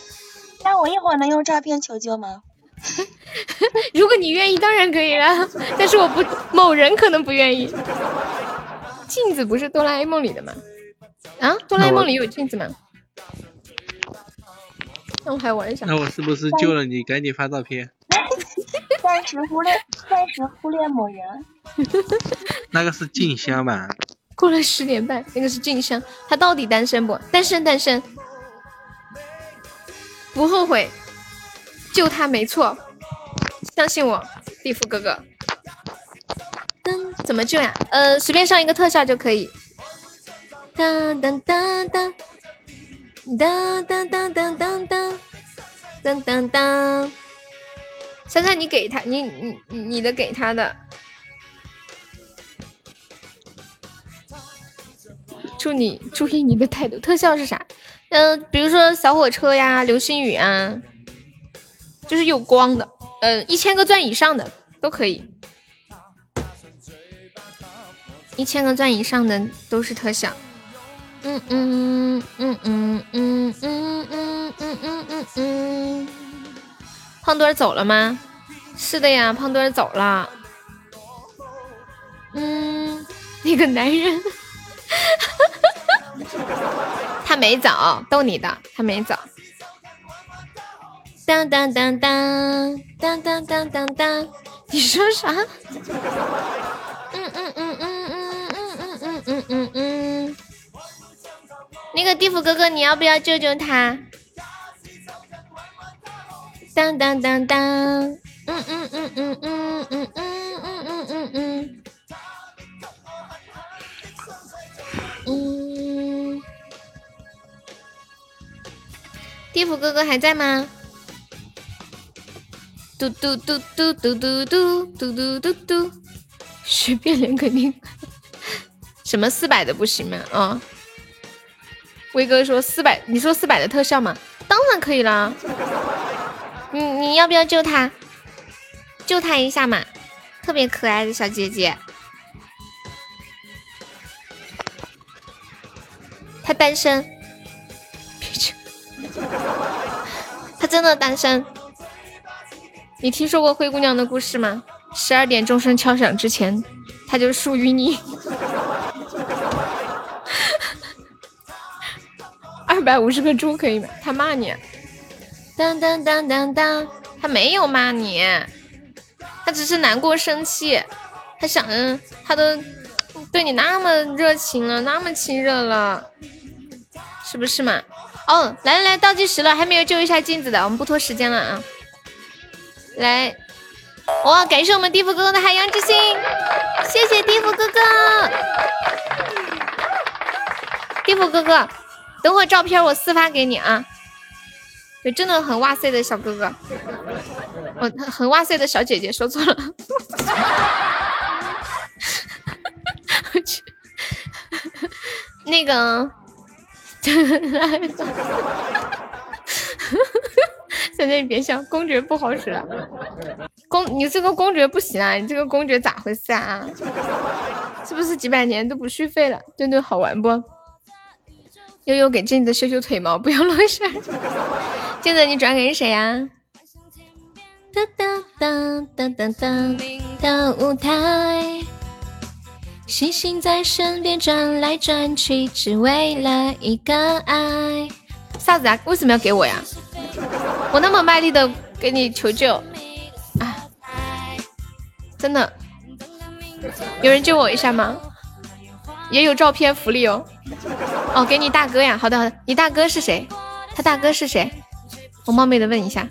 那我一会儿能用照片求救吗？如果你愿意，当然可以了。但是我不，某人可能不愿意。镜子不是哆啦 A 梦里的吗？啊，哆啦 A 梦里有镜子吗？那我还玩一下。那我是不是救了你？赶紧发照片。暂时忽略，暂时忽略某人。那个是静香吧？过了十点半，那个是静香。他到底单身不？单身，单身，不后悔。救他没错，相信我，地府哥哥。噔，怎么救呀？呃，随便上一个特效就可以。当当当当，当当当当当当，当当当。珊珊，你给他，你你你的给他的。祝你注意你的态度。特效是啥？嗯，比如说小火车呀，流星雨啊。就是有光的，嗯，一千个钻以上的都可以。一千个钻以上的都是特效。嗯嗯嗯嗯嗯嗯嗯嗯嗯嗯嗯。胖墩儿走了吗？是的呀，胖墩儿走了。嗯，那个男人，他没走，逗你的，他没走。当当当当当当当当当，你说啥？嗯嗯嗯嗯嗯嗯嗯嗯嗯嗯嗯。那个地府哥哥，你要不要救救他？当当当当，嗯嗯嗯嗯嗯嗯嗯嗯嗯嗯嗯。嗯，地府哥哥还在吗？嘟嘟嘟嘟嘟嘟嘟嘟嘟嘟嘟，随便连肯定。什么四百的不行吗？啊？威哥说四百，你说四百的特效吗？当然可以啦。你你要不要救他？救他一下嘛，特别可爱的小姐姐。他单身，他真的单身。你听说过灰姑娘的故事吗？十二点钟声敲响之前，他就属于你。二百五十个猪可以吗？他骂你。当当当当当，他没有骂你，他只是难过生气，他想着他都对你那么热情了，那么亲热了。是不是嘛？哦，来来来，倒计时了，还没有救一下镜子的，我们不拖时间了啊！来，哇，感谢我们地府哥哥的海洋之心，谢谢地府哥哥。地府哥哥，等会照片我私发给你啊。对，真的很哇塞的小哥哥，哦，很哇塞的小姐姐，说错了。我去，那个。现在你别笑，公爵不好使了。公，你这个公爵不行啊！你这个公爵咋回事啊？是不是几百年都不续费了？墩墩好玩不？悠悠给镜子修修腿毛，不要乱事儿。镜子，你转给谁呀？当当当当当当，的舞台。星星在身边转来转去，只为了一个爱。啥子啊？为什么要给我呀？我那么卖力的给你求救，啊！真的，有人救我一下吗？也有照片福利哦。哦，给你大哥呀。好的好的，你大哥是谁？他大哥是谁？我冒昧的问一下，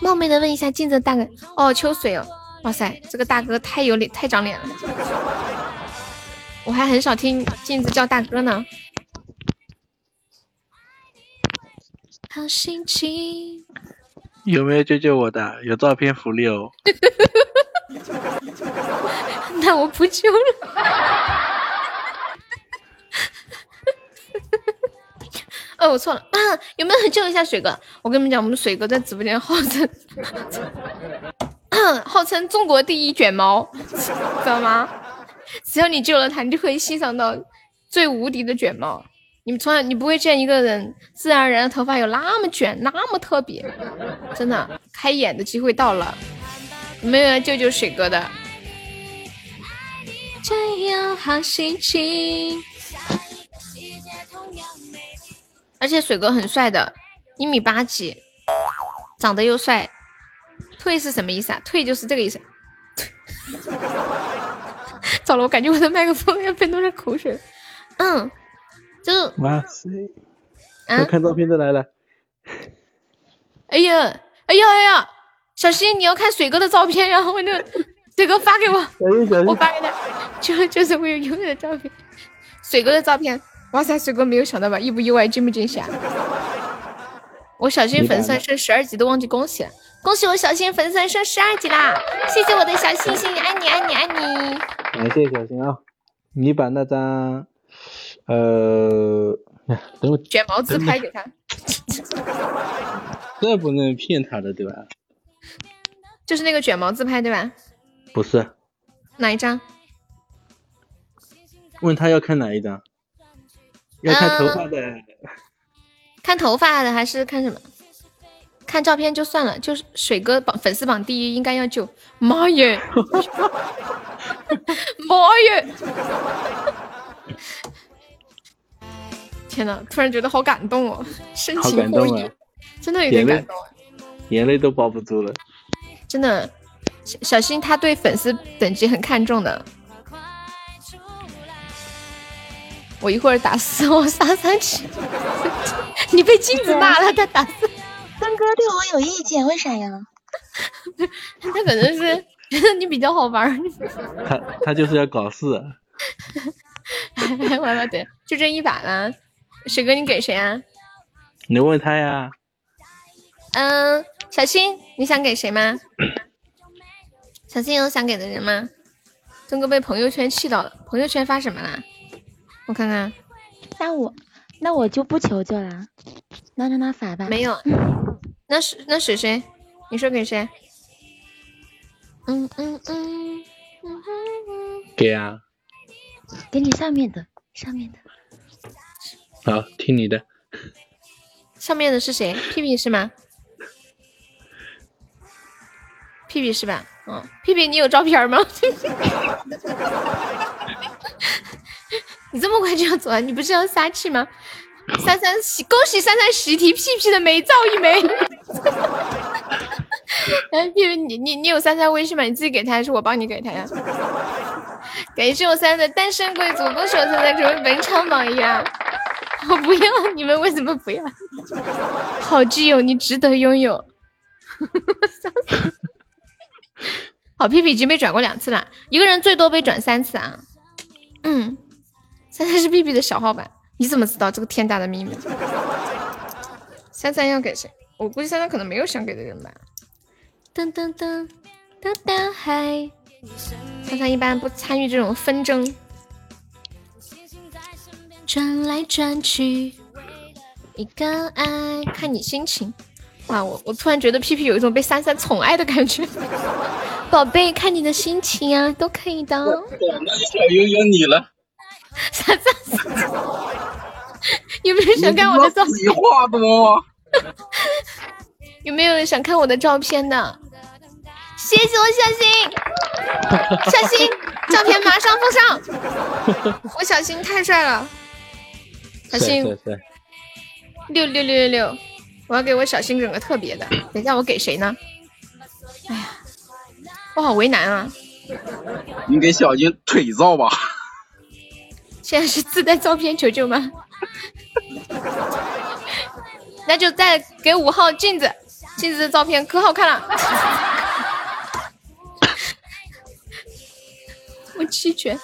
冒昧的问一下镜子大哥。哦，秋水哦。哇塞，这个大哥太有脸，太长脸了。我还很少听镜子叫大哥呢。好心情。有没有救救我的？有照片福利哦。那我不救了。哦，我错了。有没有救一下水哥？我跟你们讲，我们水哥在直播间号称。号称中国第一卷毛，知道吗？只要你救了他，你就可以欣赏到最无敌的卷毛。你们从来你不会见一个人自然而然的头发有那么卷，那么特别，真的开眼的机会到了。没有人救救水哥的。而且水哥很帅的，一米八几，长得又帅。退是什么意思啊？退就是这个意思。糟了，我感觉我的麦克风要喷多少口水。嗯，就哇塞！啊，看照片的来了。哎呀，哎呀哎呀！小新，你要看水哥的照片，然后我就 水哥发给我，我发给他，就就是我有永远的照片，水哥的照片。哇塞，水哥没有想到吧？意不意外？惊不惊喜啊？我小新粉丝升十二级都忘记恭喜了。恭喜我小新粉丝升十二级啦！谢谢我的小星星，爱你爱你爱你！感谢小新啊！你把那张呃，等我卷毛自拍给他。这不能骗他的对吧？就是那个卷毛自拍对吧？不是。哪一张？问他要看哪一张？要看头发的。看头发的还是看什么？看照片就算了，就是水哥榜粉丝榜第一，应该要救。妈耶！妈耶！天呐，突然觉得好感动哦，深情过意，真的有点感动，眼泪都包不住了。真的，小小新他对粉丝等级很看重的。我一会儿打死我 三三七，你被镜子骂了，他打死。三哥对我有意见，为啥呀？他可能是觉得你比较好玩。他他就是要搞事。完 了，对，就这一把了。水哥，你给谁啊？你问他呀。嗯，小新，你想给谁吗？小新有想给的人吗？东哥被朋友圈气到了，朋友圈发什么啦？我看看。那我那我就不求救了，那让他发吧。没有。那是那是谁？你说给谁？嗯嗯嗯。给啊。给你上面的，上面的。好，听你的。上面的是谁？屁屁是吗？屁屁是吧？嗯，屁屁，你有照片吗？你这么快就要走啊？你不是要撒气吗？三三喜，恭喜三三喜提屁屁的美照一枚。哎，屁屁，你你你有三三微信吗？你自己给他还是我帮你给他呀？感谢我三的单身贵族，恭喜我三三成为本场榜一啊！我不要，你们为什么不要？好基友，你值得拥有。好，屁屁已经被转过两次了，一个人最多被转三次啊。嗯，三三是屁屁的小号吧？你怎么知道这个天大的秘密？三三要给谁？我估计三三可能没有想给的人吧。噔噔噔噔噔嗨！三三一般不参与这种纷争。转来转去，一个爱，看你心情。哇，我我突然觉得屁屁有一种被珊珊宠爱的感觉。宝贝，看你的心情啊，都可以的。那小悠悠你了。三三，有没有想看我的照片？话多。有没有想看我的照片的？谢谢我小新，小新，照片马上奉上。我小新太帅了。小新，六六六六六，我要给我小新整个特别的。等一下，我给谁呢？哎呀，我好为难啊！你给小新腿照吧。现在是自带照片求救吗？那就再给五号镜子，镜子的照片可好看了。我弃权，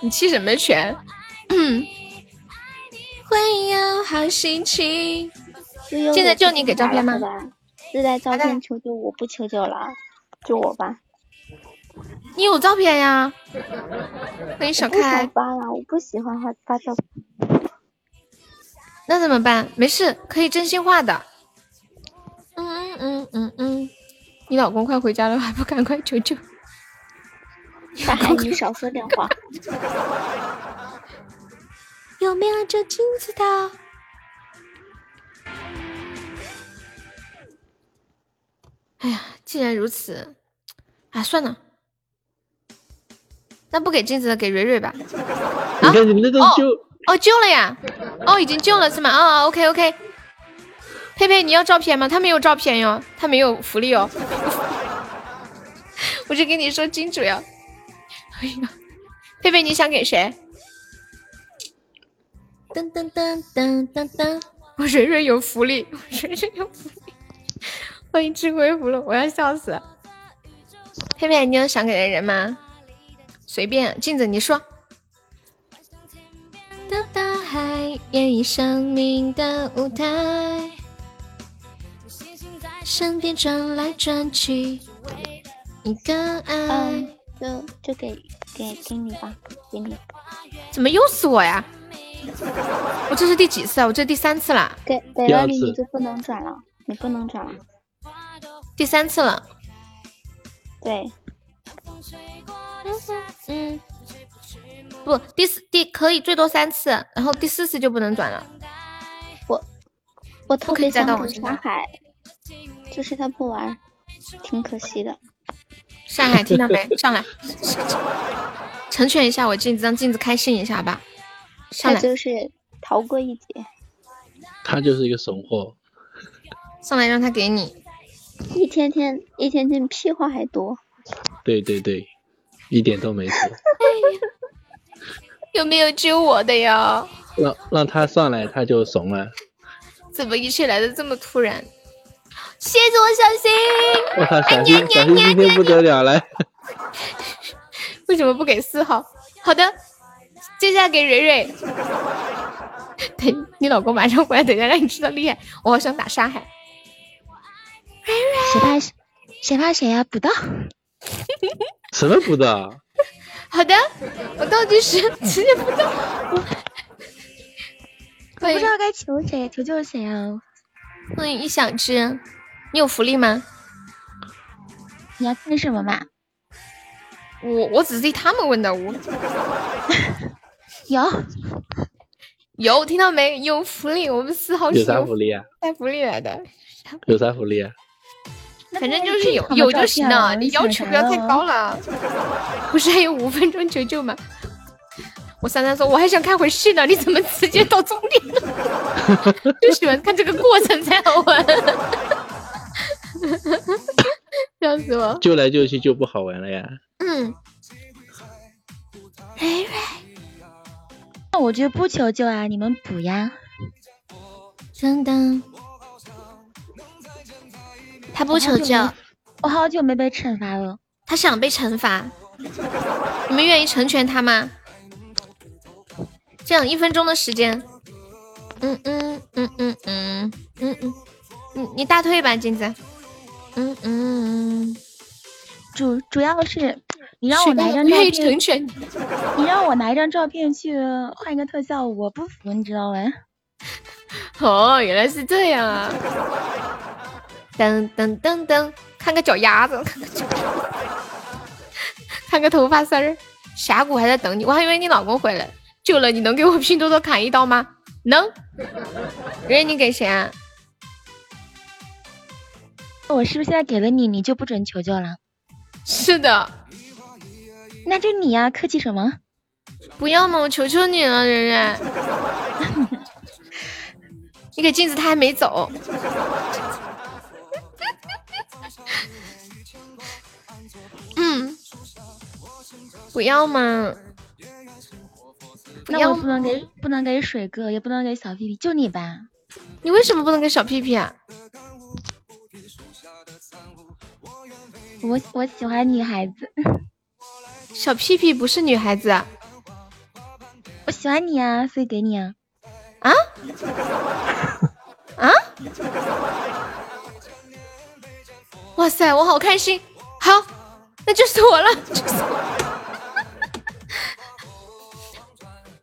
你弃什么权？嗯。会有好心情。现在就你给照片吗？自带照片求救，我不求救了，就我吧。你有照片呀？欢迎小开。发了，我不喜欢发发照片。那怎么办？没事，可以真心话的。嗯嗯嗯嗯嗯。你老公快回家了，还不赶快求救？大海，你少说点话。有没有这镜子的？哎呀，既然如此，啊，算了，那不给镜子的，给蕊蕊吧。你看你们那种救哦，救了呀！哦，已经救了是吗？啊，OK OK。佩佩，你要照片吗？他没有照片哟，他没有福利哦。我就跟你说清楚呀。哎呀，佩佩，你想给谁？噔噔噔噔噔噔！我蕊蕊有福利，我蕊蕊有福利。欢迎吃亏福禄，我要笑死。佩佩，你有想给的人吗？随便，镜子你说。的大海演绎生命的舞台，身边转来转去，一个爱。就就给给给你吧，给你。怎么又是我呀？我 这是第几次啊？我这第三次了。给给了你，你就不能转了，你不能转了。第三次了。对。嗯。不，第四第可以最多三次，然后第四次就不能转了。我我特别想等沙海，就是他不玩，挺可惜的。上海听到没？上来，成全一下我镜子，让镜子开心一下吧。上来就是逃过一劫。他就是一个怂货。上来让他给你。一天天一天天屁话还多。对对对，一点都没错。有没有救我的呀？让让他上来，他就怂了。怎么一切来的这么突然？谢谢我小新。我靠，小心小新今天不得了了。为什么不给四号？好的，接下来给蕊蕊。等你老公马上回来，等下让你知道厉害。我好想打沙海。蕊蕊，谁怕谁？谁怕谁呀？补刀。什么补刀？好的，我倒计时直接不到。我不知道该求谁，求救谁啊？欢迎一小只，你有福利吗？你要干什么嘛？我我只是替他们问的，我有有听到没？有福利，我们四号有啥福利啊？带福利来的。有啥福利啊？反正就是有有就行了，你要求不要太高了。不是还有五分钟求救吗？我珊珊说我还想看会戏呢，你怎么直接到终点了？就喜欢看这个过程才好玩，笑死我！救来救去就不好玩了呀。嗯。那我就不求救啊，你们补呀。真的。他不求救，我好久没被惩罚了。他想被惩罚，你们愿意成全他吗？这样一分钟的时间，嗯嗯嗯嗯嗯嗯嗯，你你大退吧，金子。嗯嗯嗯，主主要是你让我拿一张照片，成全 你让我拿一张照片去换一个特效，我不服，你知道吗？哦，原来是这样啊。噔噔噔噔，看个脚丫子，看个头发丝儿，峡谷还在等你，我还以为你老公回来救了，你能给我拼多多砍一刀吗？能。人家你给谁啊？我是不是现在给了你，你就不准求救了？是的。那就你呀，客气什么？不要嘛，我求求你了，然然。你给镜子，他还没走。嗯，不要嘛？那我不能给，不能给水哥，也不能给小屁屁，就你吧。你为什么不能给小屁屁啊？我我喜欢女孩子。小屁屁不是女孩子。我喜欢你啊，所以给你啊。啊？啊？哇塞，我好开心！好，那就是我了。就是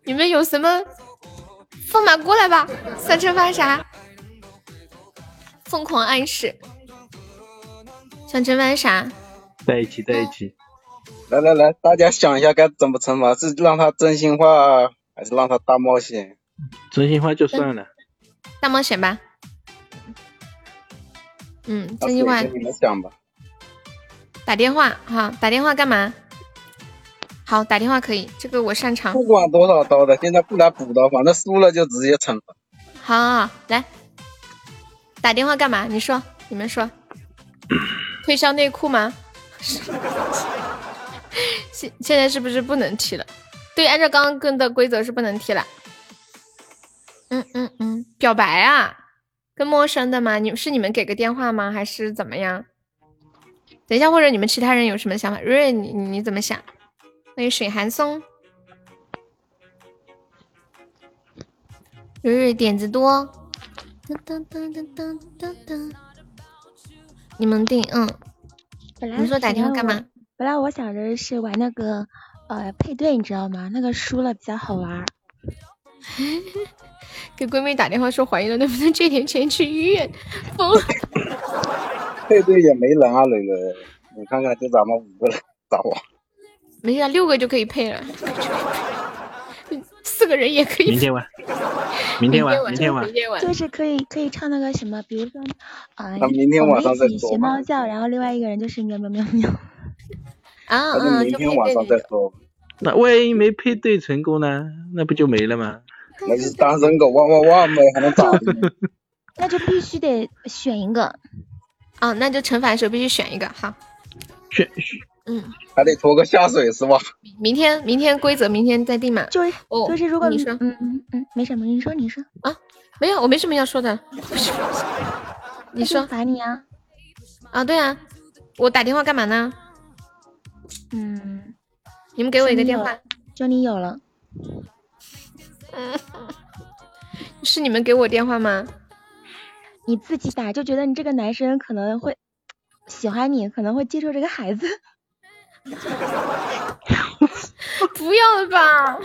你们有什么放马过来吧？想惩罚啥？疯狂暗示。想惩罚啥？在一起，在一起。来来来，大家想一下该怎么惩罚？是让他真心话，还是让他大冒险？真心话就算了。大冒险吧。嗯，真心话。你们想吧。打电话哈，打电话干嘛？好，打电话可以，这个我擅长。不管多少刀的，现在不来补刀，反正输了就直接惩罚。好，来，打电话干嘛？你说，你们说，推销内裤吗？现现在是不是不能踢了？对，按照刚刚跟的规则是不能踢了。嗯嗯嗯，表白啊？跟陌生的吗？你是你们给个电话吗？还是怎么样？等一下，或者你们其他人有什么想法？瑞瑞，你你怎么想？欢迎水寒松，瑞瑞点子多。噔噔噔噔噔噔噔，你们定嗯。你说打电话干嘛？本来我想着是玩那个呃配对，你知道吗？那个输了比较好玩。给闺蜜打电话说怀孕了，能不能借点钱去医院？疯了。配对也没人啊，磊磊，你看看就咱们五个人，咋玩？没事，六个就可以配了。四个人也可以。明天玩，明天玩，明天玩，明天晚，就是可以可以唱那个什么，比如说啊，那明天晚上再我们一起说学猫叫，然后另外一个人就是喵喵喵喵。啊那就明天晚上再说。那万一没配对成功呢？那不就没了吗？那就是单身狗汪汪汪呗，还能咋的？那就必须得选一个。啊，那就惩罚的时候必须选一个，好。选选，嗯，还得拖个下水是吧？明天明天规则明天再定嘛。就是哦就是如果你说嗯嗯嗯，没什么，你说你说啊，没有，我没什么要说的。你说罚你啊。啊？对啊，我打电话干嘛呢？嗯，你们给我一个电话，就你有了，是你们给我电话吗？你自己打就觉得你这个男生可能会喜欢你，可能会接受这个孩子。不要了吧！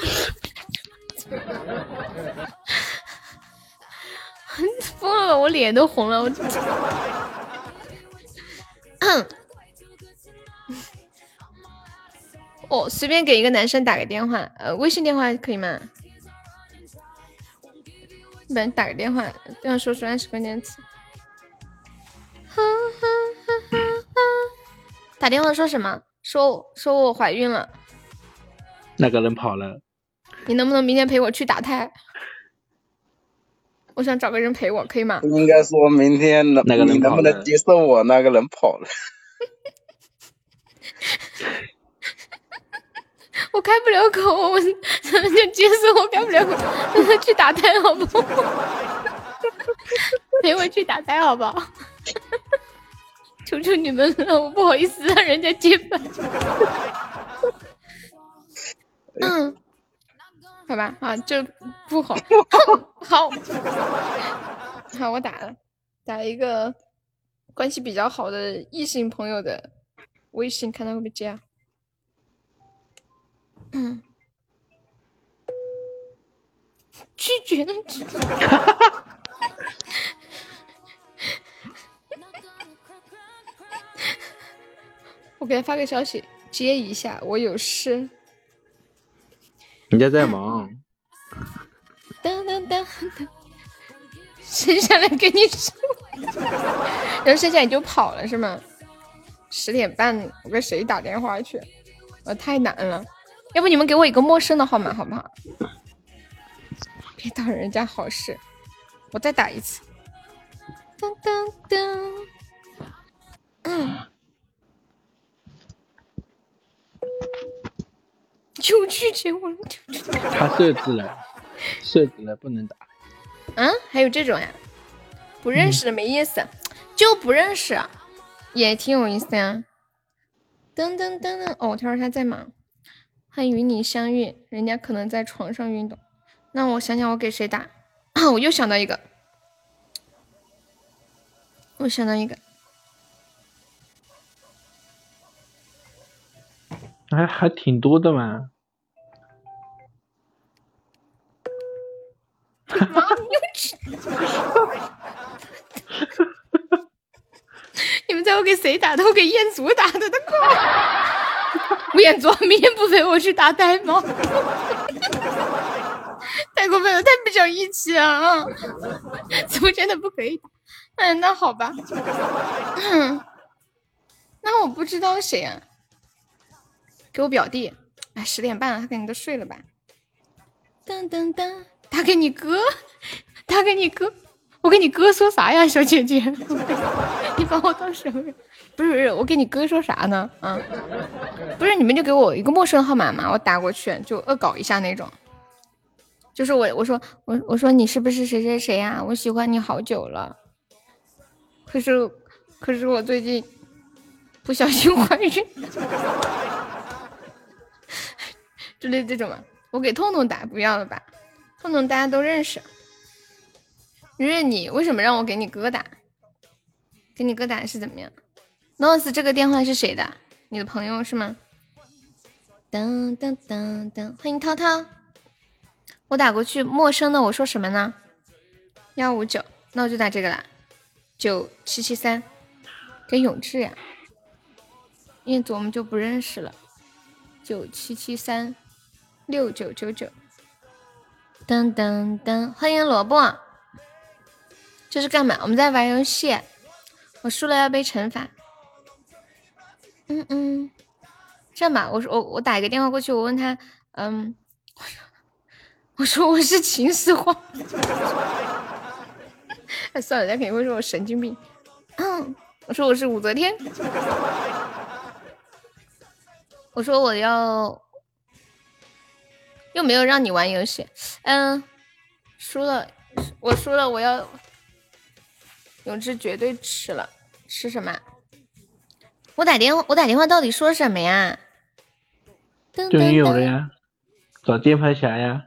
疯了吧！我脸都红了，我。哦，随便给一个男生打个电话，呃，微信电话可以吗？一般打个电话，这样说出二十关键词。打电话说什么？说说我怀孕了，那个人跑了，你能不能明天陪我去打胎？我想找个人陪我，可以吗？应该说明天能那个人你能不能接受我那个人跑了？我开不了口，我咱们就接受我开不了口，让他去打胎好不好？陪我去打胎好不好？求求你们了，我不好意思让人家接班。嗯，好吧，啊，这 不好，好，好，我打了，打一个关系比较好的异性朋友的微信，看他会不会接啊？嗯，拒绝了。我给他发个消息，接一下，我有事。人家在忙。当当当当，生下来跟你说，然后剩下来你就跑了是吗？十点半我跟谁打电话去？我太难了，要不你们给我一个陌生的号码好不好？别挡人家好事，我再打一次。噔噔噔，嗯，就拒绝我了。他设置了，设置了不能打。嗯，还有这种呀？不认识的没意思，就不认识，也挺有意思呀。噔噔噔噔，哦，他说他在忙，他与你相遇，人家可能在床上运动。那我想想，我给谁打？我又想到一个，我想到一个，还还挺多的嘛。妈，你又去！你们猜我给谁打的？我给彦祖打的，他靠！吴彦祖，明天不陪我去打呆吗？太过分了，太不讲义气了啊！怎么真的不可以打？嗯，那好吧。嗯，那我不知道谁啊？给我表弟。哎，十点半了，他肯定都睡了吧？噔噔噔，打给你哥，打给你哥。我跟你哥说啥呀，小姐姐？你把我当什么人？不是不是，我给你哥说啥呢？啊，不是，你们就给我一个陌生号码嘛，我打过去就恶搞一下那种。就是我我说我我说你是不是谁谁谁呀、我喜欢你好久了，可是可是我最近不小心怀孕，之类这种嘛，我给痛痛打，不要了吧？痛痛大家都认识。认你为什么让我给你哥打？给你哥打是怎么样？Nose 这个电话是谁的？你的朋友是吗？噔噔噔噔，欢迎涛涛。我打过去，陌生的我说什么呢？幺五九，那我就打这个啦。九七七三，给永志呀、彦祖我们就不认识了。九七七三六九九九，噔噔噔，欢迎萝卜。这是干嘛？我们在玩游戏。我输了要被惩罚。嗯嗯，这样吧，我说我我打一个电话过去，我问他，嗯，我说我是秦始皇。哎，算了，人家肯定会说我神经病。嗯，我说我是武则天。我说我要，又没有让你玩游戏。嗯，输了，我输了，我要。永志绝对吃了，吃什么？我打电话，我打电话到底说什么呀？就你有了呀，找键盘侠呀。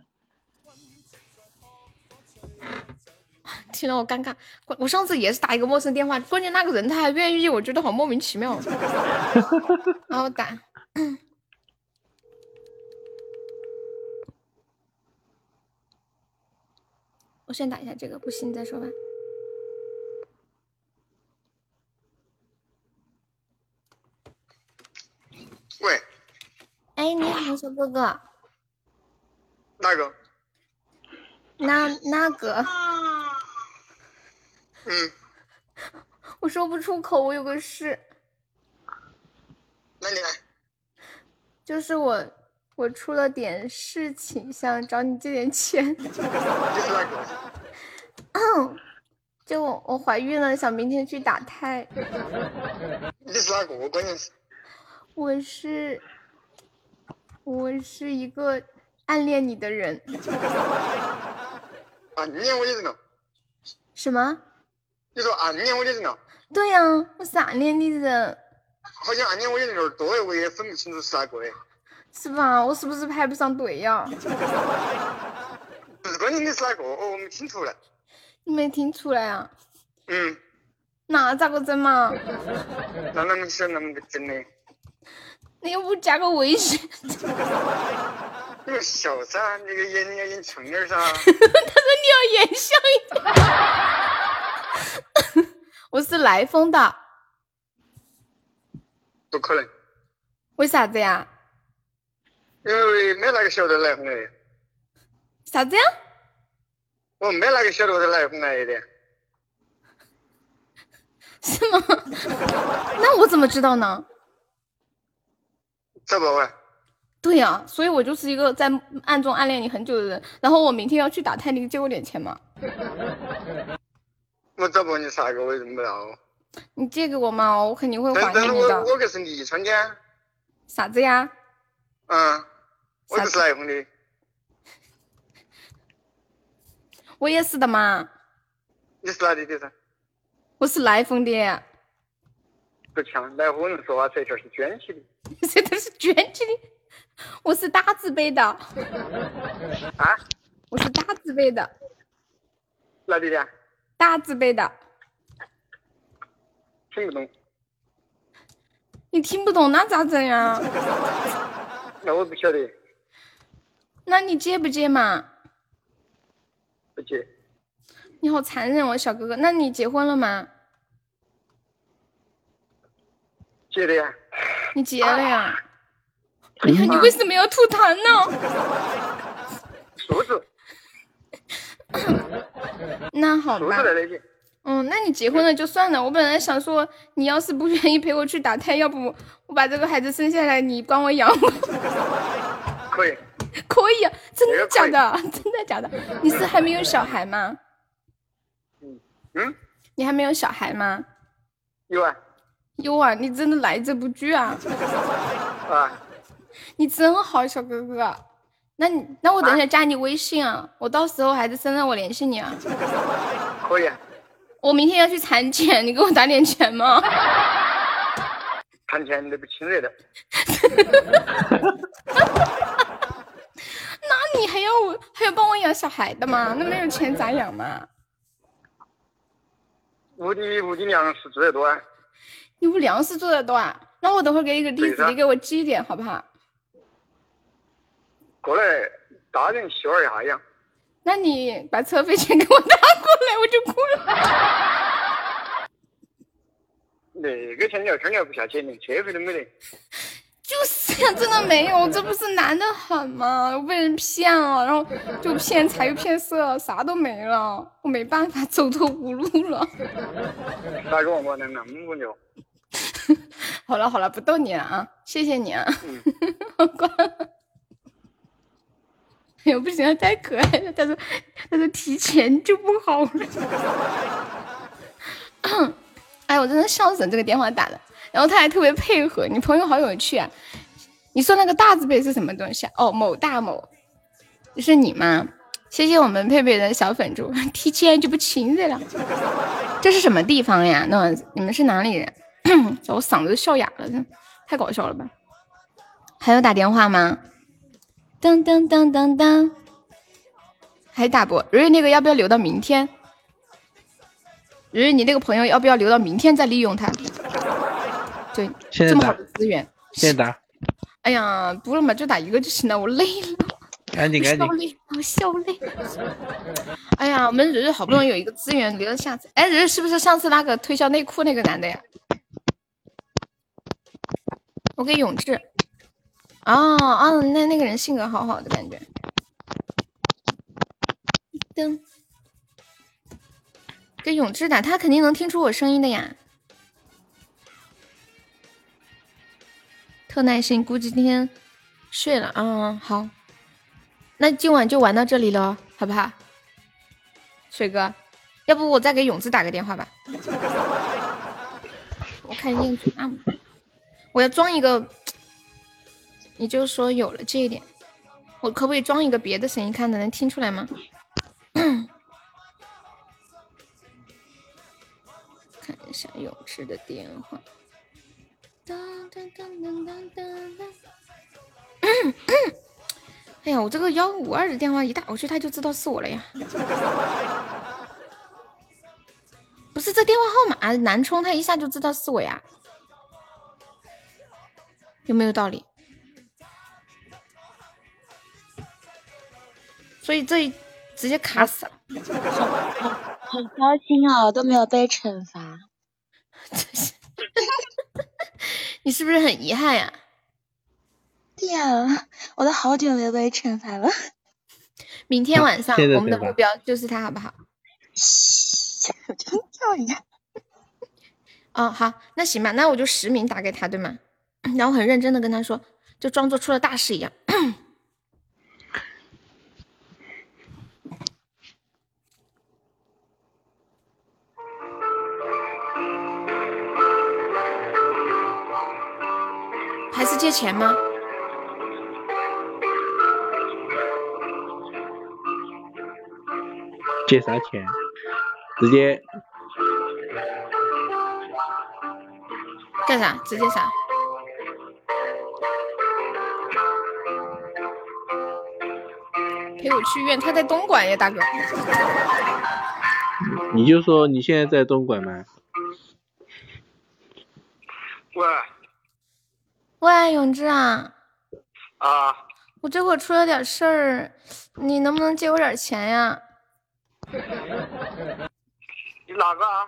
听了我尴尬，我上次也是打一个陌生电话，关键那个人他还愿意，我觉得好莫名其妙。然后打，我先打一下这个，不行再说吧。喂，哎，你好，小哥哥。那个？那那个。嗯。我说不出口，我有个事。那你来。就是我，我出了点事情，想找你借点钱。你是哪个？嗯，就我我怀孕了，想明天去打胎。你是哪个？关键是。我是，我是一个暗恋你的人。暗恋我的人了？什么？你说暗恋我的人了？对呀，我是暗恋你的人。好像暗恋我的人有点多哎，我也分不清楚是哪个哎。是吧？我是不是排不上队呀？不是关键你是哪个？哦，我没听出来。你没听出来啊？嗯。那咋个整嘛？那啷个想啷个整呢？你又不加个微信？那个小三，那个眼要演长点噻。他说你要演像一点。我是来风的。不可能。为啥子呀？因为没哪个晓得来风的。啥子呀？我没哪个晓得我是来风来的。是吗？那我怎么知道呢？找不啊？对呀，所以我就是一个在暗中暗恋你很久的人。然后我明天要去打胎，你借我点钱嘛？我找不你啥个，我也认不到。你借给我嘛，我肯定会还给你的。我我可是利川的。啥子呀？嗯，我就是来风的。我也是的嘛。你是哪里的噻？我是来风的。不强，来风人说话这条是卷起的。这都是卷起的。我是大字辈的。啊？我是大字辈的。哪里的？大字辈的。听不懂。你听不懂那咋整呀？那我不晓得。那你接不接嘛？不接。你好残忍哦，小哥哥。那你结婚了吗？结的呀。你结了呀？哎呀，你为什么要吐痰呢？那好吧。嗯，那你结婚了就算了。我本来想说，你要是不愿意陪我去打胎，要不我把这个孩子生下来，你帮我养。可以。可以，真的假的？真的假的？你是还没有小孩吗？嗯嗯。你还没有小孩吗？有啊。有啊，你真的来者不拒啊！啊，你真好，小哥哥。那你那我等一下加你微信啊，我到时候孩子生了我联系你啊。可以。我明天要去产检，你给我打点钱吗？产检那不亲热的。那你还要还要帮我养小孩的吗？那没有钱咋养嘛？屋里屋里粮食做得多啊。你屋粮食做得多啊？那我等会给你个地址，你给我寄一点好不好？过来，大人小儿一下养。那你把车费钱给我打过来，我就过来。那个钱你要天你要不下去，连车费都没得。就是呀，真的没有，这不是难的很吗？我被人骗了，然后就骗财又骗色，啥都没了，我没办法，走投无路了。大哥，我能能不牛？好了好了，不逗你了啊，谢谢你啊。嗯 我关了。哎呦，不行了，太可爱了。他说，他说提前就不好了。哎，我真的笑死了，这个电话打的。然后他还特别配合，你朋友好有趣啊。你说那个大字辈是什么东西啊？哦，某大某，是你吗？谢谢我们佩佩的小粉猪，提前就不亲热了。这是什么地方呀？那你们是哪里人？我嗓子都笑哑了，太搞笑了吧？还有打电话吗？当当当当当，还打不？瑞瑞那个要不要留到明天？瑞瑞，你那个朋友要不要留到明天再利用他？对，这么好的资源。现在打，哎呀，不了嘛，就打一个就行了，我累了，赶紧赶紧我笑，累，我笑累。哎呀，我们蕊蕊好不容易有一个资源留到下次。哎，蕊蕊是不是上次那个推销内裤那个男的呀？我给永志。哦哦，那那个人性格好好的感觉。噔，给永志打，他肯定能听出我声音的呀。特耐心，估计今天睡了。嗯，好，那今晚就玩到这里了，好不好？水哥，要不我再给永志打个电话吧？我看燕子啊，我要装一个，你就说有了这一点，我可不可以装一个别的声音，看能能听出来吗？看一下永志的电话。当当当当当当当。哎呀，我这个幺五二的电话一打过去，他就知道是我了呀。不是这电话号码难充，他一下就知道是我呀，有没有道理？所以这一直接卡死了。好高兴哦，都没有被惩罚。你是不是很遗憾呀？对呀，我都好久没有被惩罚了。明天晚上我们的目标就是他，好不好？我就叫一下。哦，好，那行吧，那我就实名打给他，对吗？然后很认真的跟他说，就装作出了大事一样。还是借钱吗？借啥钱？直接干啥？直接啥？陪我去医院，他在东莞呀，大哥。你就说你现在在东莞吗？喂，喂，永志啊，啊，我这会儿出了点事儿，你能不能借我点钱呀？你哪个啊？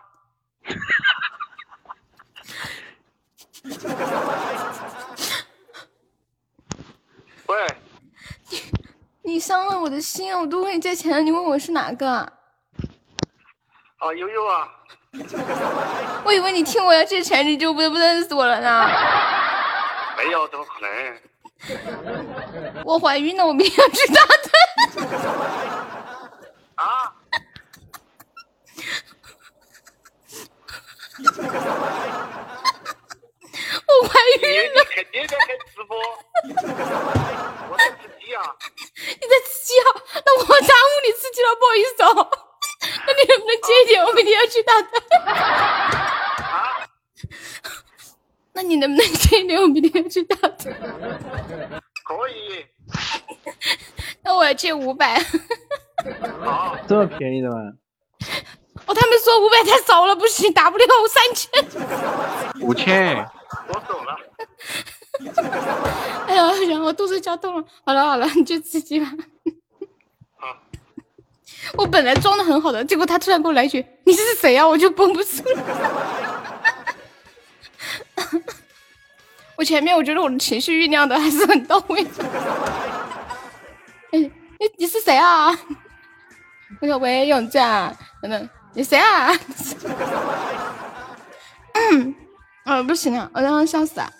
喂，你伤了我的心，我都问你借钱了，你问我是哪个？啊，悠悠啊，我以为你听我要借钱，你就不不认识我了呢。没有，怎么可能？我怀孕了，我明天要去打针。啊？我怀你孕你肯定在开直播，我在吃鸡啊。你在吃鸡啊？那我耽误你吃鸡了，不好意思哦。那你能不能借一点？我明天要去打针。啊？那你能不能借一点？我明天要去打针。可以，那我要借五百。好，这么便宜的吗？哦，他们说五百太少了，不行，打不了，我三千。五千，我走了。哎呀，哎呀，我肚子叫痛了。好了好了，你就吃鸡吧。好，我本来装的很好的，结果他突然给我来一句：“你是谁啊？”我就绷不住了。我 我前面我觉得我的情绪酝酿的还是很到位。哎，你你是谁啊？我说喂，永嘉，等等，你谁啊？嗯，啊不行了，我让他笑死啊！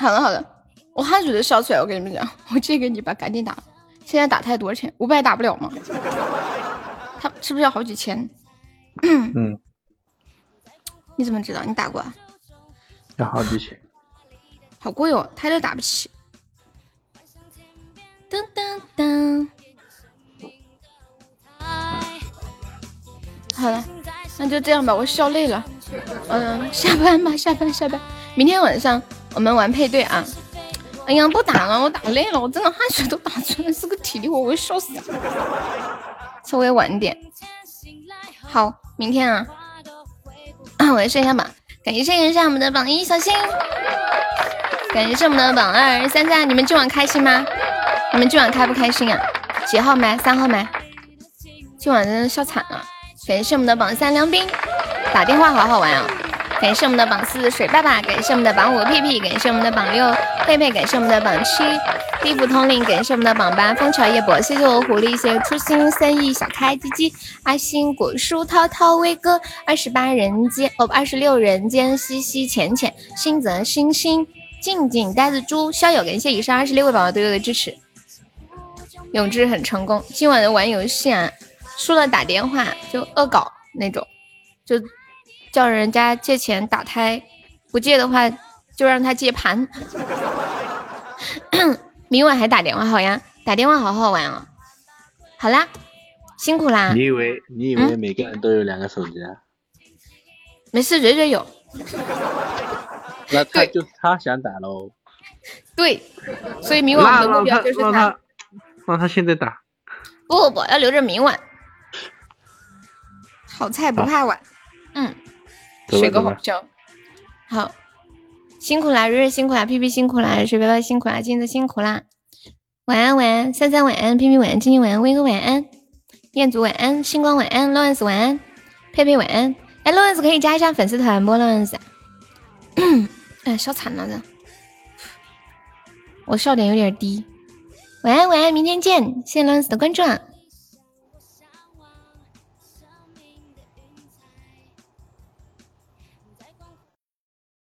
好的好的，我汗水都笑出来，我跟你们讲，我借给你吧，赶紧打。现在打太多少钱？五百打不了吗？他是不是要好几千？嗯，你怎么知道？你打过？啊？要好几千。好贵哦，他都打不起。噔噔噔。好了，那就这样吧，我笑累了。嗯，下班吧，下班下班。明天晚上我们玩配对啊。哎呀，不打了，我打累了，我真的汗水都打出来，是个体力活，我会笑死。稍微晚点。好，明天啊。我来试一下榜，感谢一下我们的榜一小新，感谢我们的榜二三三，你们今晚开心吗？你们今晚开不开心啊？几号麦？三号麦？今晚真的笑惨了。感谢我们的榜三梁斌，打电话好好玩啊！感谢我们的榜四水爸爸，感谢我们的榜五屁屁，感谢我们的榜六佩佩，感谢我们的榜七地府通灵，感谢我们的榜八枫桥夜泊，谢谢我狐狸，谢谢初心三亿小开鸡鸡阿星果树涛涛威哥二十八人间哦二十六人间西西浅浅星泽星星静静呆子猪逍遥，感谢以上二十六位宝宝对我的支持，永志很成功，今晚的玩游戏啊。输了打电话就恶搞那种，就叫人家借钱打胎，不借的话就让他借盘。明晚还打电话好呀，打电话好好玩哦。好啦，辛苦啦。你以为你以为每个人都有两个手机啊？没事，蕊蕊有。那他就他想打喽。对，所以明晚的目标就是他。让他现在打。不不不，要留着明晚。好菜不怕晚，嗯，睡个好觉。好，辛苦啦，瑞瑞辛苦啦，屁屁辛苦啦，水白白辛苦啦，金子辛苦啦。晚安晚安，三三晚安，屁屁晚安，晶晶晚安，威哥晚安，彦祖晚安，星光晚安，洛恩斯晚安，佩佩晚安。哎，洛恩斯可以加一下粉丝团不？洛恩斯，哎，笑惨了的，我笑点有点低。晚安晚安，明天见，谢谢洛恩斯的关注啊。